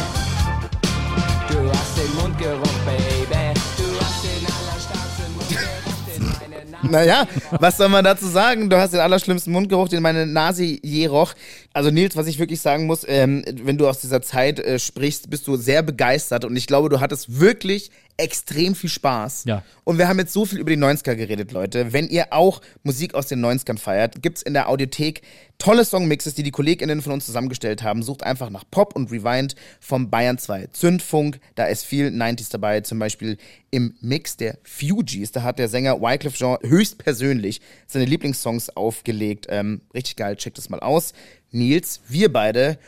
Den Mundgeruch, Baby. Du hast den allerstärksten Mundgeruch, den meine Nase. Naja, was soll man dazu sagen? Du hast den allerschlimmsten Mundgeruch, den meine Nase je roch. Also Nils, was ich wirklich sagen muss, ähm, wenn du aus dieser Zeit äh, sprichst, bist du sehr begeistert und ich glaube, du hattest wirklich extrem viel Spaß. Ja. Und wir haben jetzt so viel über die 90er geredet, Leute. Wenn ihr auch Musik aus den 90ern feiert, gibt's in der Audiothek tolle Songmixes, die die KollegInnen von uns zusammengestellt haben. Sucht einfach nach Pop und Rewind vom Bayern 2 Zündfunk. Da ist viel 90s dabei, zum Beispiel im Mix der Fugees. Da hat der Sänger Wycliffe Jean höchstpersönlich seine Lieblingssongs aufgelegt. Ähm, richtig geil, checkt das mal aus. Nils, wir beide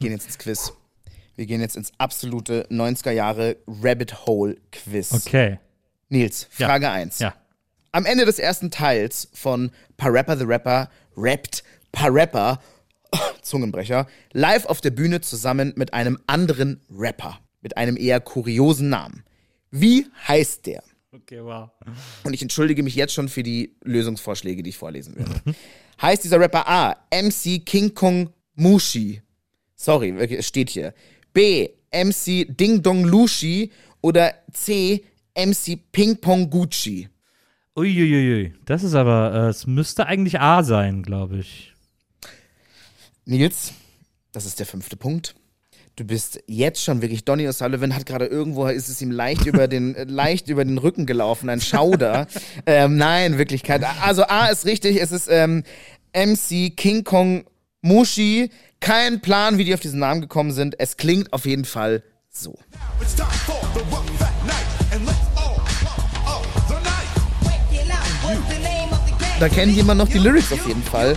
gehen jetzt ins Quiz. Wir gehen jetzt ins absolute 90er Jahre Rabbit Hole Quiz. Okay. Nils, Ja. Frage 1. Ja. Am Ende des ersten Teils von Parappa the Rapper rappt Parappa, Zungenbrecher, live auf der Bühne zusammen mit einem anderen Rapper, mit einem eher kuriosen Namen. Wie heißt der? Okay, wow. Und ich entschuldige mich jetzt schon für die Lösungsvorschläge, die ich vorlesen werde. heißt dieser Rapper A, MC King Kong Mushi? Sorry, es steht hier. B, MC Ding Dong Lushi oder C, MC Ping Pong Gucci? Uiuiui. Das ist aber, äh, es müsste eigentlich A sein, glaube ich. Nils, das ist der fünfte Punkt. Du bist jetzt schon wirklich, Donny O'Sullivan hat gerade irgendwo, ist es ihm leicht über den, äh, leicht über den Rücken gelaufen, ein Schauder. ähm, nein, Wirklichkeit. Also A ist richtig, es ist ähm, MC King Kong Mushi. Kein Plan, wie die auf diesen Namen gekommen sind. Es klingt auf jeden Fall so. It's time for the rough fat night, and let's all pump up the night. Da kennt jemand noch die Lyrics auf jeden Fall.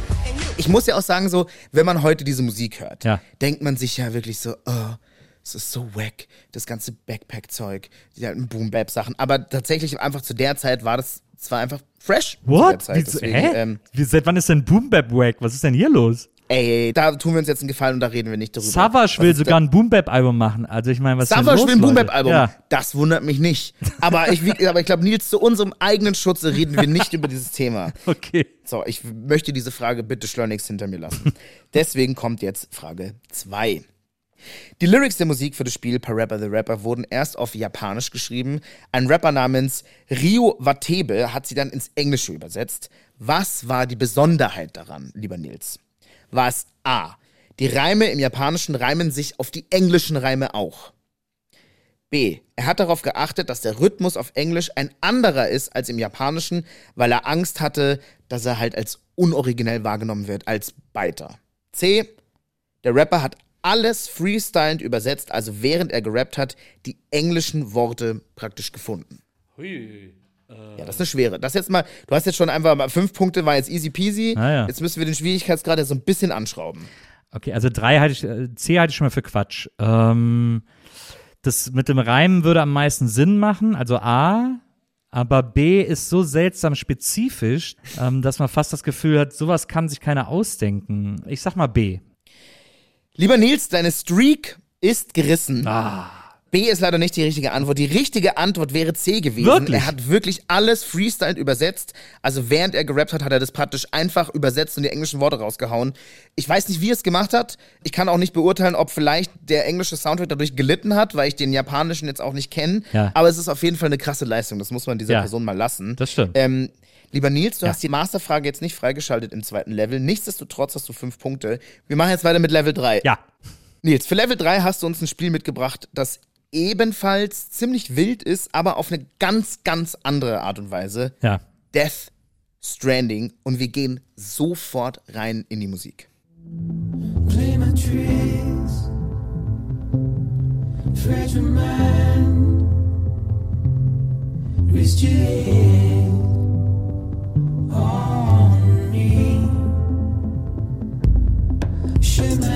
Ich muss ja auch sagen, so, wenn man heute diese Musik hört, Ja. denkt man sich ja wirklich so, oh, es ist so wack, das ganze Backpack-Zeug, die alten Boom-Bap-Sachen. Aber tatsächlich einfach zu der Zeit war das zwar einfach fresh. Zu der What? Zeit. Wieso, Deswegen, hä? ähm, Wie, seit wann ist denn Boom Bap Wack? Was ist denn hier los? Ey, da tun wir uns jetzt einen Gefallen und da reden wir nicht darüber. Savage will sogar ein Boom Bap Album machen. Also ich meine, was Savage will ein? Boom-Bap-Album. Ja. Das wundert mich nicht. Aber ich, aber ich glaube, Nils, zu unserem eigenen Schutze reden wir nicht über dieses Thema. Okay. So, ich möchte diese Frage bitte schleunigst hinter mir lassen. Deswegen kommt jetzt Frage 2. Die Lyrics der Musik für das Spiel Parappa the Rapper wurden erst auf Japanisch geschrieben. Ein Rapper namens Ryo Watebe hat sie dann ins Englische übersetzt. Was war die Besonderheit daran, lieber Nils? War es A. Die Reime im Japanischen reimen sich auf die englischen Reime auch. B. Er hat darauf geachtet, dass der Rhythmus auf Englisch ein anderer ist als im Japanischen, weil er Angst hatte, dass er halt als unoriginell wahrgenommen wird, als Biter. C. Der Rapper hat alles freestylend übersetzt, also während er gerappt hat, die englischen Worte praktisch gefunden. Ja, das ist eine schwere. Das jetzt mal, du hast jetzt schon einfach mal fünf Punkte, war jetzt easy peasy. Ah, ja. Jetzt müssen wir den Schwierigkeitsgrad ja so ein bisschen anschrauben. Okay, also drei halte ich, äh, C halte ich schon mal für Quatsch. Ähm, das mit dem Reimen würde am meisten Sinn machen, also A. Aber B ist so seltsam spezifisch, ähm, dass man fast das Gefühl hat, sowas kann sich keiner ausdenken. Ich sag mal B. Lieber Nils, deine Streak ist gerissen. Ah. B ist leider nicht die richtige Antwort. Die richtige Antwort wäre C gewesen. Wirklich? Er hat wirklich alles freestyled übersetzt. Also während er gerappt hat, hat er das praktisch einfach übersetzt und die englischen Worte rausgehauen. Ich weiß nicht, wie er es gemacht hat. Ich kann auch nicht beurteilen, ob vielleicht der englische Soundtrack dadurch gelitten hat, weil ich den japanischen jetzt auch nicht kenne. Ja. Aber es ist auf jeden Fall eine krasse Leistung. Das muss man dieser Ja. Person mal lassen. Das stimmt. Ähm, lieber Nils, du Ja. hast die Masterfrage jetzt nicht freigeschaltet im zweiten Level. Nichtsdestotrotz hast du fünf Punkte. Wir machen jetzt weiter mit Level 3. Ja. Nils, für Level 3 hast du uns ein Spiel mitgebracht, das ebenfalls ziemlich wild ist, aber auf eine ganz, ganz andere Art und Weise. Ja. Death Stranding. Und wir gehen sofort rein in die Musik. Play my tricks. Fragile mind. Risk your head on me. Shut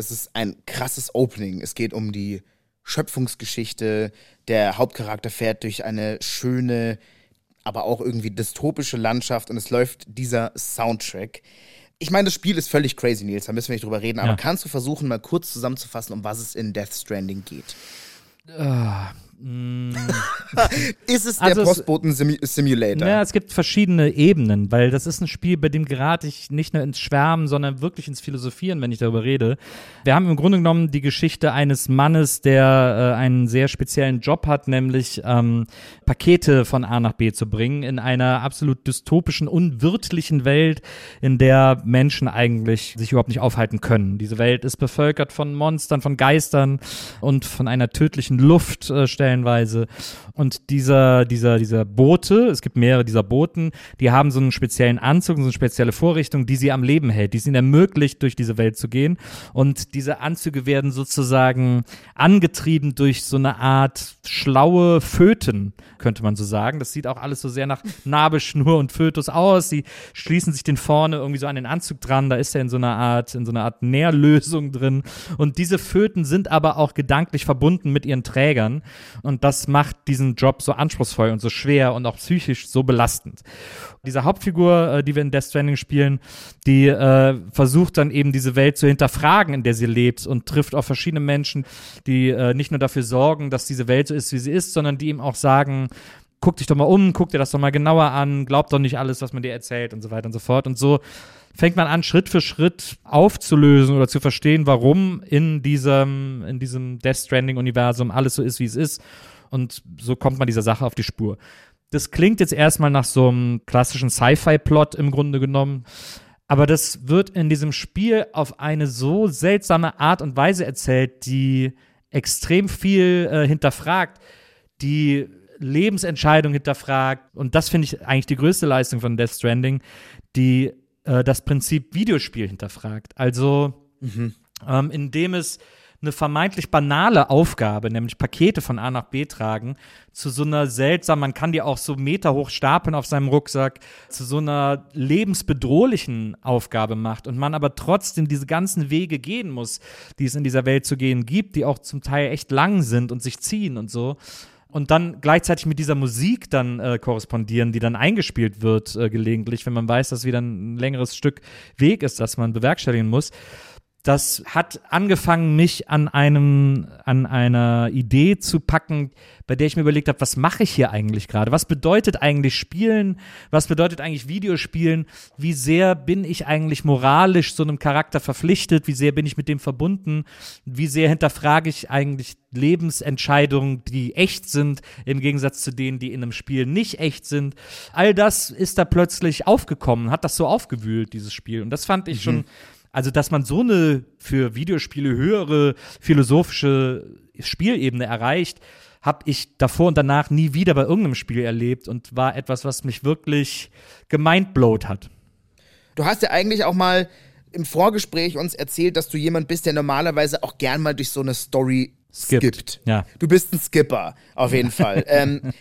Es ist ein krasses Opening. Es geht um die Schöpfungsgeschichte. Der Hauptcharakter fährt durch eine schöne, aber auch irgendwie dystopische Landschaft und es läuft dieser Soundtrack. Ich meine, das Spiel ist völlig crazy, Nils, da müssen wir nicht drüber reden, aber Ja. kannst du versuchen, mal kurz zusammenzufassen, um was es in Death Stranding geht? ist es der Also es- Postboten-Simulator? Ja, es gibt verschiedene Ebenen, weil das ist ein Spiel, bei dem gerate ich nicht nur ins Schwärmen, sondern wirklich ins Philosophieren, wenn ich darüber rede. Wir haben im Grunde genommen die Geschichte eines Mannes, der äh, einen sehr speziellen Job hat, nämlich ähm, Pakete von A nach B zu bringen in einer absolut dystopischen, unwirtlichen Welt, in der Menschen eigentlich sich überhaupt nicht aufhalten können. Diese Welt ist bevölkert von Monstern, von Geistern und von einer tödlichen Luft äh, stellenweise. Und dieser, dieser, dieser Bote, es gibt mehrere dieser Boten, die haben so einen speziellen Anzug, so eine spezielle Vorrichtung, die sie am Leben hält, die es ihnen ermöglicht, durch diese Welt zu gehen. Und diese Anzüge werden sozusagen angetrieben durch so eine Art schlaue Föten, könnte man so sagen. Das sieht auch alles so sehr nach Nabelschnur und Fötus aus. Sie schließen sich den vorne irgendwie so an den Anzug dran. Da ist er in so einer Art, in so einer Art Nährlösung drin. Und diese Föten sind aber auch gedanklich verbunden mit ihren Trägern. Und das macht diesen Job so anspruchsvoll und so schwer und auch psychisch so belastend. Diese Hauptfigur, äh, die wir in Death Stranding spielen, die äh, versucht dann eben diese Welt zu hinterfragen, in der sie lebt und trifft auf verschiedene Menschen, die äh, nicht nur dafür sorgen, dass diese Welt so ist, wie sie ist, sondern die ihm auch sagen, guck dich doch mal um, guck dir das doch mal genauer an, glaub doch nicht alles, was man dir erzählt und so weiter und so fort. Und so fängt man an, Schritt für Schritt aufzulösen oder zu verstehen, warum in diesem, in diesem Death Stranding-Universum alles so ist, wie es ist. Und so kommt man dieser Sache auf die Spur. Das klingt jetzt erstmal nach so einem klassischen Sci-Fi-Plot im Grunde genommen. Aber das wird in diesem Spiel auf eine so seltsame Art und Weise erzählt, die extrem viel äh, hinterfragt, die Lebensentscheidung hinterfragt. Und das finde ich eigentlich die größte Leistung von Death Stranding, die äh, das Prinzip Videospiel hinterfragt. Also, ähm, indem es eine vermeintlich banale Aufgabe, nämlich Pakete von A nach B tragen, zu so einer seltsamen, man kann die auch so Meter hoch stapeln auf seinem Rucksack, zu so einer lebensbedrohlichen Aufgabe macht und man aber trotzdem diese ganzen Wege gehen muss, die es in dieser Welt zu gehen gibt, die auch zum Teil echt lang sind und sich ziehen und so. Und dann gleichzeitig mit dieser Musik dann äh, korrespondieren, die dann eingespielt wird äh, gelegentlich, wenn man weiß, dass wieder ein längeres Stück Weg ist, das man bewerkstelligen muss das hat angefangen, mich an einem, an einer Idee zu packen, bei der ich mir überlegt habe, was mache ich hier eigentlich gerade? Was bedeutet eigentlich Spielen? Was bedeutet eigentlich Videospielen? Wie sehr bin ich eigentlich moralisch so einem Charakter verpflichtet? Wie sehr bin ich mit dem verbunden? Wie sehr hinterfrage ich eigentlich Lebensentscheidungen, die echt sind, im Gegensatz zu denen, die in einem Spiel nicht echt sind? All das ist da plötzlich aufgekommen, hat das so aufgewühlt, dieses Spiel. Und das fand ich schon also, dass man so eine für Videospiele höhere philosophische Spielebene erreicht, habe ich davor und danach nie wieder bei irgendeinem Spiel erlebt und war etwas, was mich wirklich gemindblowt hat. Du hast ja eigentlich auch mal im Vorgespräch uns erzählt, dass du jemand bist, der normalerweise auch gern mal durch so eine Story skippt. Skippt, ja. Du bist ein Skipper, auf jeden Fall. ähm,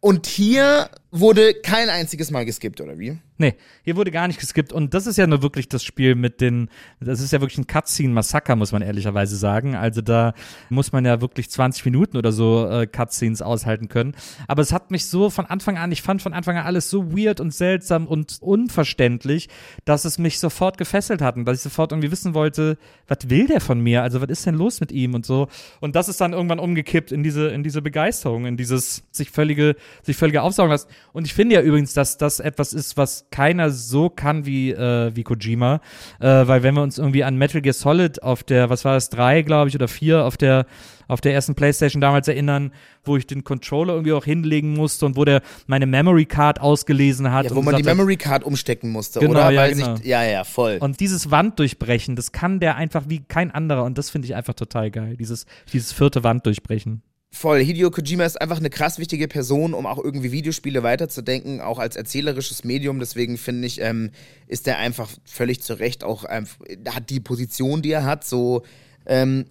und hier wurde kein einziges Mal geskippt, oder wie? Nee, hier wurde gar nicht geskippt. Und das ist ja nur wirklich das Spiel mit den, das ist ja wirklich ein Cutscene-Massaker, muss man ehrlicherweise sagen. Also da muss man ja wirklich 20 Minuten oder so äh, Cutscenes aushalten können. Aber es hat mich so von Anfang an, ich fand von Anfang an alles so weird und seltsam und unverständlich, dass es mich sofort gefesselt hat und dass ich sofort irgendwie wissen wollte, was will der von mir? Also was ist denn los mit ihm und so. Und das ist dann irgendwann umgekippt in diese, in diese Begeisterung, in dieses sich völlige, sich völlige aufsaugen lassen. Und ich finde ja übrigens, dass das etwas ist, was keiner so kann wie, äh, wie Kojima. Äh, weil wenn wir uns irgendwie an Metal Gear Solid auf der, was war das, drei, glaube ich, oder vier, auf der, auf der ersten Playstation damals erinnern, wo ich den Controller irgendwie auch hinlegen musste und wo der meine Memory Card ausgelesen hat. Ja, und wo man die Memory Card umstecken musste, Genau, oder? ja, Weil genau. sich, ja, ja, voll. Und dieses Wanddurchbrechen, das kann der einfach wie kein anderer und das finde ich einfach total geil. Dieses, dieses vierte Wanddurchbrechen. Voll. Hideo Kojima ist einfach eine krass wichtige Person, um auch irgendwie Videospiele weiterzudenken, auch als erzählerisches Medium. Deswegen finde ich, ähm, ist er einfach völlig zu Recht auch, einfach, hat die Position, die er hat. So, ähm,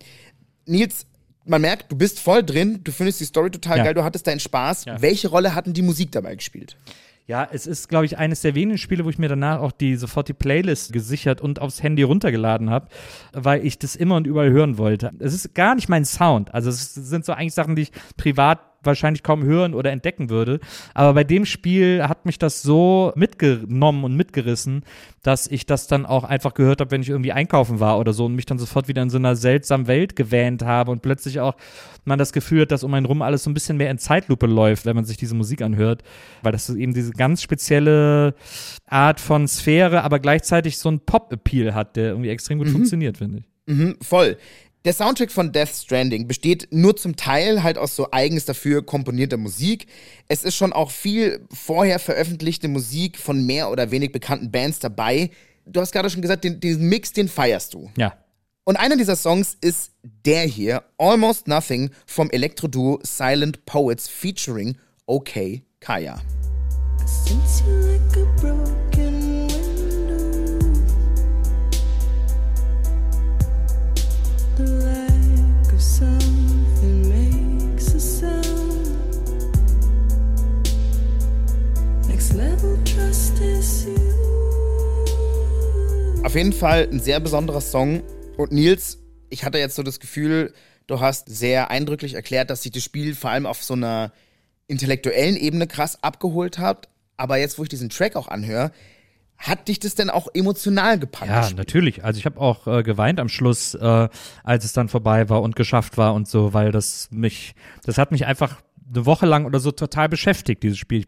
Nils, man merkt, du bist voll drin, du findest die Story total Ja. geil, du hattest deinen Spaß. Ja. Welche Rolle hatten die Musik dabei gespielt? Ja, es ist, glaube ich, eines der wenigen Spiele, wo ich mir danach auch die sofort die Playlist gesichert und aufs Handy runtergeladen habe, weil ich das immer und überall hören wollte. Es ist gar nicht mein Sound. Also es sind so eigentlich Sachen, die ich privat wahrscheinlich kaum hören oder entdecken würde. Aber bei dem Spiel hat mich das so mitgenommen und mitgerissen, dass ich das dann auch einfach gehört habe, wenn ich irgendwie einkaufen war oder so und mich dann sofort wieder in so einer seltsamen Welt gewähnt habe und plötzlich auch man das Gefühl hat, dass um einen rum alles so ein bisschen mehr in Zeitlupe läuft, wenn man sich diese Musik anhört, weil das eben diese ganz spezielle Art von Sphäre, aber gleichzeitig so einen Pop-Appeal hat, der irgendwie extrem gut funktioniert, finde ich. Mhm, voll. Der Soundtrack von Death Stranding besteht nur zum Teil halt aus so eigens dafür komponierter Musik. Es ist schon auch viel vorher veröffentlichte Musik von mehr oder wenig bekannten Bands dabei. Du hast gerade schon gesagt, den, diesen Mix, den feierst du. Ja. Und einer dieser Songs ist der hier, Almost Nothing vom Elektroduo Silent Poets featuring OK Kaya. Since you Auf jeden Fall ein sehr besonderer Song. Und Nils, ich hatte jetzt so das Gefühl, du hast sehr eindrücklich erklärt, dass sich das Spiel vor allem auf so einer intellektuellen Ebene krass abgeholt hat. Aber jetzt, wo ich diesen Track auch anhöre, hat dich das denn auch emotional gepackt? Ja, natürlich. Also ich habe auch äh, geweint am Schluss, äh, als es dann vorbei war und geschafft war und so, weil das mich, das hat mich einfach eine Woche lang oder so total beschäftigt, dieses Spiel.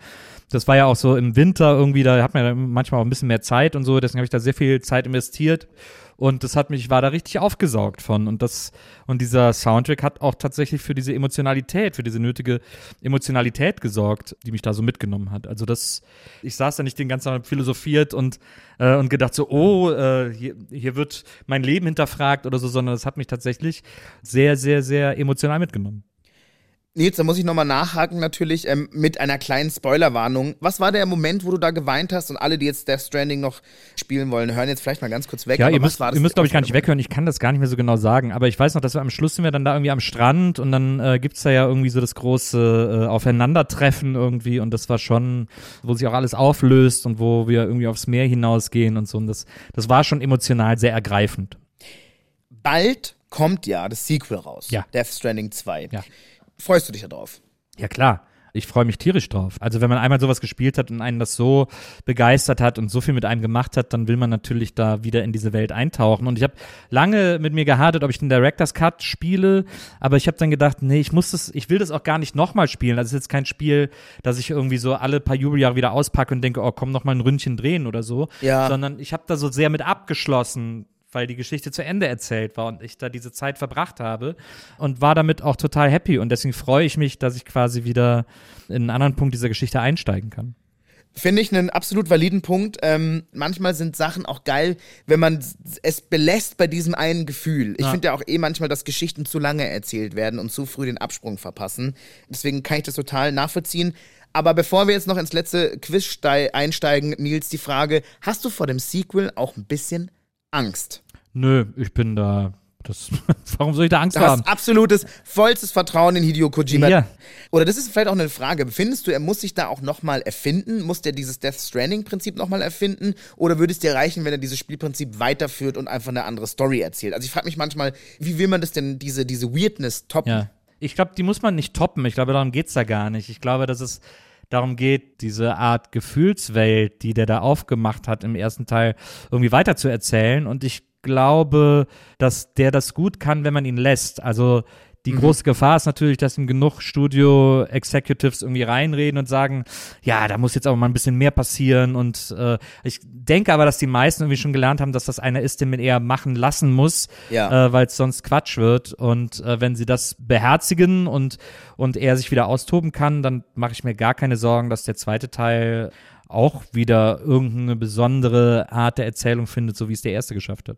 Das war ja auch so im Winter irgendwie, da hat man ja manchmal auch ein bisschen mehr Zeit und so, deswegen habe ich da sehr viel Zeit investiert und das hat mich, ich war da richtig aufgesaugt von und das, und dieser Soundtrack hat auch tatsächlich für diese Emotionalität, für diese nötige Emotionalität gesorgt, die mich da so mitgenommen hat. Also das, ich saß da nicht den ganzen Tag philosophiert und, äh, und gedacht so, oh, äh, hier, hier wird mein Leben hinterfragt oder so, sondern das hat mich tatsächlich sehr, sehr, sehr emotional mitgenommen. Nils, da muss ich nochmal nachhaken natürlich ähm, mit einer kleinen Spoilerwarnung. Was war der Moment, wo du da geweint hast und alle, die jetzt Death Stranding noch spielen wollen, hören jetzt vielleicht mal ganz kurz weg. Ja, ihr müsst, ihr müsst glaube ich, gar nicht weghören. Ich kann das gar nicht mehr so genau sagen. Aber ich weiß noch, dass wir am Schluss sind wir dann da irgendwie am Strand und dann äh, gibt's da ja irgendwie so das große äh, Aufeinandertreffen irgendwie und das war schon, wo sich auch alles auflöst und wo wir irgendwie aufs Meer hinausgehen und so. Und das, das war schon emotional sehr ergreifend. Bald kommt ja das Sequel raus. Ja. Death Stranding 2. Ja. Freust du dich darauf? Ja, klar. Ich freue mich tierisch drauf. Also wenn man einmal sowas gespielt hat und einen das so begeistert hat und so viel mit einem gemacht hat, dann will man natürlich da wieder in diese Welt eintauchen. Und ich habe lange mit mir gehadert, ob ich den Director's Cut spiele, aber ich habe dann gedacht, nee, ich muss das, ich will das auch gar nicht nochmal spielen. Das ist jetzt kein Spiel, dass ich irgendwie so alle paar Jubeljahre wieder auspacke und denke, oh, komm noch mal ein Ründchen drehen oder so. Ja. Sondern ich habe da so sehr mit abgeschlossen, weil die Geschichte zu Ende erzählt war und ich da diese Zeit verbracht habe und war damit auch total happy und deswegen freue ich mich, dass ich quasi wieder in einen anderen Punkt dieser Geschichte einsteigen kann. Finde ich einen absolut validen Punkt. Ähm, manchmal sind Sachen auch geil, wenn man es belässt bei diesem einen Gefühl. Ich Ja. finde ja auch eh manchmal, dass Geschichten zu lange erzählt werden und zu früh den Absprung verpassen. Deswegen kann ich das total nachvollziehen. Aber bevor wir jetzt noch ins letzte Quiz stei- einsteigen, Nils, die Frage, hast du vor dem Sequel auch ein bisschen Angst? Nö, ich bin da. Das, warum soll ich da Angst Du haben? hast absolutes, vollstes Vertrauen in Hideo Kojima. Ja. Oder das ist vielleicht auch eine Frage. Findest du, er muss sich da auch nochmal erfinden? Muss der dieses Death Stranding-Prinzip nochmal erfinden? Oder würde es dir reichen, wenn er dieses Spielprinzip weiterführt und einfach eine andere Story erzählt? Also ich frage mich manchmal, wie will man das denn, diese, diese Weirdness toppen? Ja. Ich glaube, die muss man nicht toppen. Ich glaube, darum geht's da gar nicht. Ich glaube, dass es darum geht, diese Art Gefühlswelt, die der da aufgemacht hat im ersten Teil, irgendwie weiter zu erzählen. Und ich glaube, dass der das gut kann, wenn man ihn lässt. Also die große Gefahr ist natürlich, dass ihm genug Studio-Executives irgendwie reinreden und sagen, ja, da muss jetzt aber mal ein bisschen mehr passieren. Und äh, ich denke aber, dass die meisten irgendwie schon gelernt haben, dass das einer ist, den man eher machen lassen muss, Ja. äh, weil es sonst Quatsch wird. Und äh, wenn sie das beherzigen und, und er sich wieder austoben kann, dann mache ich mir gar keine Sorgen, dass der zweite Teil auch wieder irgendeine besondere Art der Erzählung findet, so wie es der erste geschafft hat.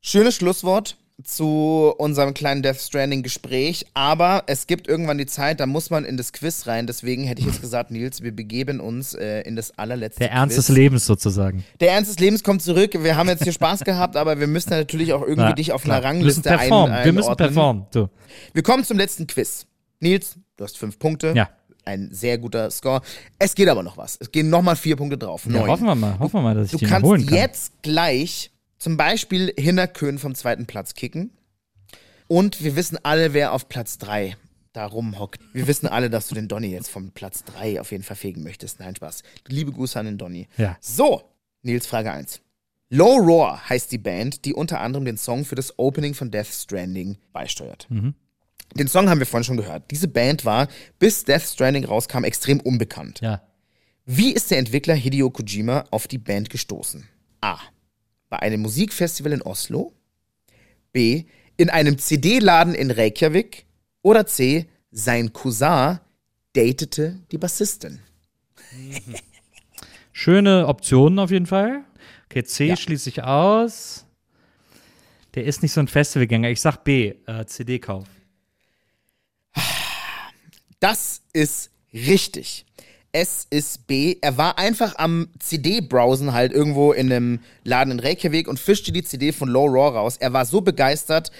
Schönes Schlusswort zu unserem kleinen Death Stranding-Gespräch. Aber es gibt irgendwann die Zeit, da muss man in das Quiz rein. Deswegen hätte ich jetzt gesagt, Nils, wir begeben uns äh, in das allerletzte Der Ernst Quiz. des Lebens sozusagen. Der Ernst des Lebens kommt zurück. Wir haben jetzt hier Spaß gehabt, aber wir müssen natürlich auch irgendwie Ja, dich auf klar. einer Wir Rangliste ein, performen. Wir müssen performen. So. Wir kommen zum letzten Quiz. Nils, du hast fünf Punkte. Ja. Ein sehr guter Score. Es geht aber noch was. Es gehen nochmal vier Punkte drauf. Ja, Neun. hoffen wir mal, hoffen wir mal, dass ich Du kannst holen kann. jetzt gleich zum Beispiel Hinnerkön vom zweiten Platz kicken. Und wir wissen alle, wer auf Platz drei da rumhockt. Wir wissen alle, dass du den Donny jetzt vom Platz 3 auf jeden Fall fegen möchtest. Nein, Spaß. Liebe Grüße an den Donny. Ja. So, Nils, Frage 1. Low Roar heißt die Band, die unter anderem den Song für das Opening von Death Stranding beisteuert. Den Song haben wir vorhin schon gehört. Diese Band war, bis Death Stranding rauskam, extrem unbekannt. Ja. Wie ist der Entwickler Hideo Kojima auf die Band gestoßen? A. Bei einem Musikfestival in Oslo. B. In einem CD-Laden in Reykjavik. Oder C. Sein Cousin datete die Bassistin. Schöne Optionen auf jeden Fall. Okay, C Ja. schließe ich aus. Der ist nicht so ein Festivalgänger. Ich sag B, äh, CD-Kauf. Das ist richtig. Es ist B. Er war einfach am CD-Browsen halt irgendwo in einem Laden in Reykjavik und fischte die CD von Low Raw raus. Er war so begeistert.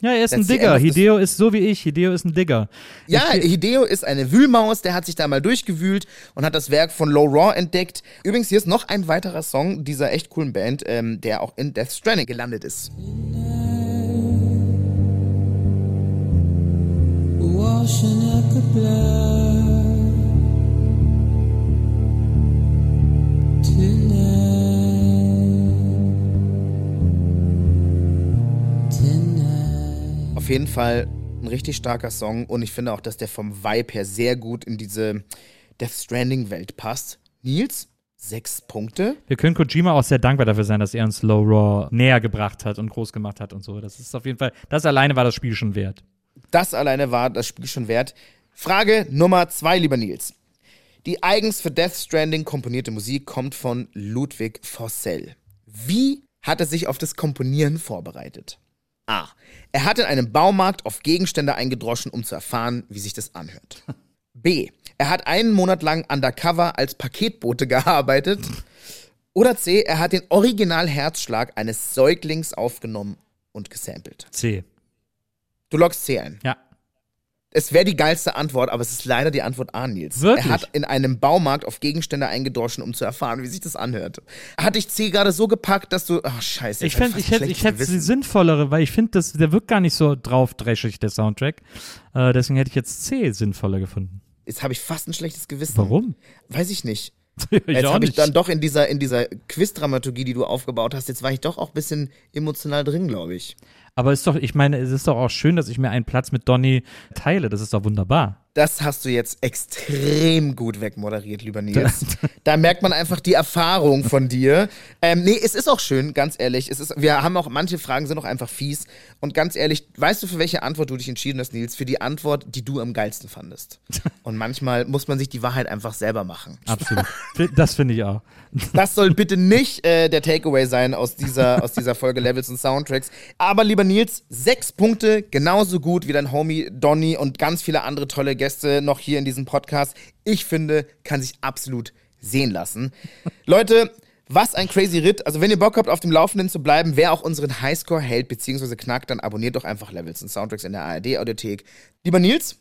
Ja, er ist ein Digger. Hideo ist so wie ich. Hideo ist ein Digger. Ja, Hideo ist eine Wühlmaus, der hat sich da mal durchgewühlt und hat das Werk von Low Raw entdeckt. Übrigens, hier ist noch ein weiterer Song dieser echt coolen Band, ähm, der auch in Death Stranding gelandet ist. Washing up the blood Auf jeden Fall ein richtig starker Song und ich finde auch, dass der vom Vibe her sehr gut in diese Death Stranding-Welt passt. Nils, sechs Punkte. Wir können Kojima auch sehr dankbar dafür sein, dass er uns Low Raw näher gebracht hat und groß gemacht hat und so. Das ist auf jeden Fall, das alleine war das Spiel schon wert. Das alleine war das Spiel schon wert. Frage Nummer zwei, lieber Nils. Die eigens für Death Stranding komponierte Musik kommt von Ludwig Forssell. Wie hat er sich auf das Komponieren vorbereitet? A. Er hat in einem Baumarkt auf Gegenstände eingedroschen, um zu erfahren, wie sich das anhört. B. Er hat einen Monat lang undercover als Paketbote gearbeitet. Oder C. Er hat den Originalherzschlag eines Säuglings aufgenommen und gesampelt. C. Du loggst C ein. Ja. Es wäre die geilste Antwort, aber es ist leider die Antwort A, Nils. Wirklich? Er hat in einem Baumarkt auf Gegenstände eingedroschen, um zu erfahren, wie sich das anhört. Hat dich C gerade so gepackt, dass du. Ach, scheiße. Ich, fänd, ich hätte ich hätte die sinnvollere, weil ich finde, der wirkt gar nicht so draufdreschig, der Soundtrack. Äh, deswegen hätte ich jetzt C sinnvoller gefunden. Jetzt habe ich fast ein schlechtes Gewissen. Warum? Weiß ich nicht. ich Jetzt habe ich dann doch in dieser, in dieser Quiz-Dramaturgie, die du aufgebaut hast, jetzt war ich doch auch ein bisschen emotional drin, glaube ich. Aber ist doch, ich meine, es ist doch auch schön, dass ich mir einen Platz mit Donny teile. Das ist doch wunderbar. Das hast du jetzt extrem gut wegmoderiert, lieber Nils. da merkt man einfach die Erfahrung von dir. Ähm, nee, es ist auch schön, ganz ehrlich. Es ist, wir haben auch, manche Fragen sind auch einfach fies. Und ganz ehrlich, weißt du, für welche Antwort du dich entschieden hast, Nils? Für die Antwort, die du am geilsten fandest. Und manchmal muss man sich die Wahrheit einfach selber machen. Absolut. das finde ich auch. Das soll bitte nicht äh, der Takeaway sein aus dieser, aus dieser Folge Levels und Soundtracks. Aber lieber Nils, sechs Punkte, genauso gut wie dein Homie Donny und ganz viele andere tolle Gäste noch hier in diesem Podcast. Ich finde, kann sich absolut sehen lassen. Leute, was ein crazy Ritt. Also wenn ihr Bock habt, auf dem Laufenden zu bleiben, wer auch unseren Highscore hält bzw. knackt, dann abonniert doch einfach Levels und Soundtracks in der ARD-Audiothek. Lieber Nils,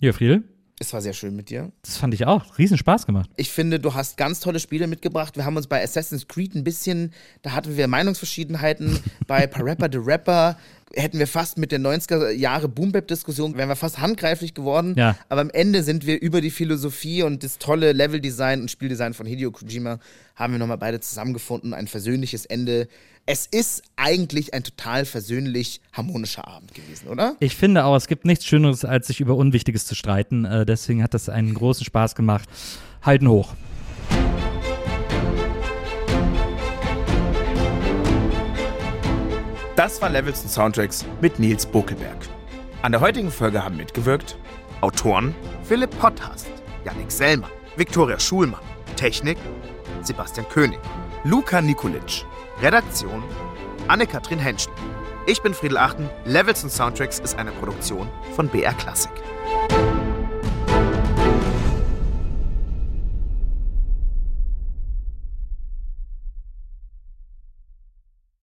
Hier, Friedel, es war sehr schön mit dir. das fand ich auch. Riesen Spaß gemacht. Ich finde, du hast ganz tolle Spiele mitgebracht. Wir haben uns bei Assassin's Creed ein bisschen, da hatten wir Meinungsverschiedenheiten. bei Parappa the Rapper hätten wir fast mit der 90er Jahre Boom-Bap-Diskussion, wären wir fast handgreiflich geworden. Ja. Aber am Ende sind wir über die Philosophie und das tolle Leveldesign und Spieldesign von Hideo Kojima, haben wir nochmal beide zusammengefunden. Ein versöhnliches Ende. Es ist eigentlich ein total versöhnlich harmonischer Abend gewesen, oder? Ich finde auch, es gibt nichts Schöneres, als sich über Unwichtiges zu streiten. Äh, deswegen hat das einen großen Spaß gemacht. Halten hoch. Das war Levels und Soundtracks mit Nils Bokelberg. An der heutigen Folge haben mitgewirkt Autoren Philipp Potthast, Yannick Sellmann, Viktoria Schulmann, Technik Sebastian König, Luca Nikolic, Redaktion Anne-Kathrin Henschen. Ich bin Friedel Achten. Levels und Soundtracks ist eine Produktion von BR Classic.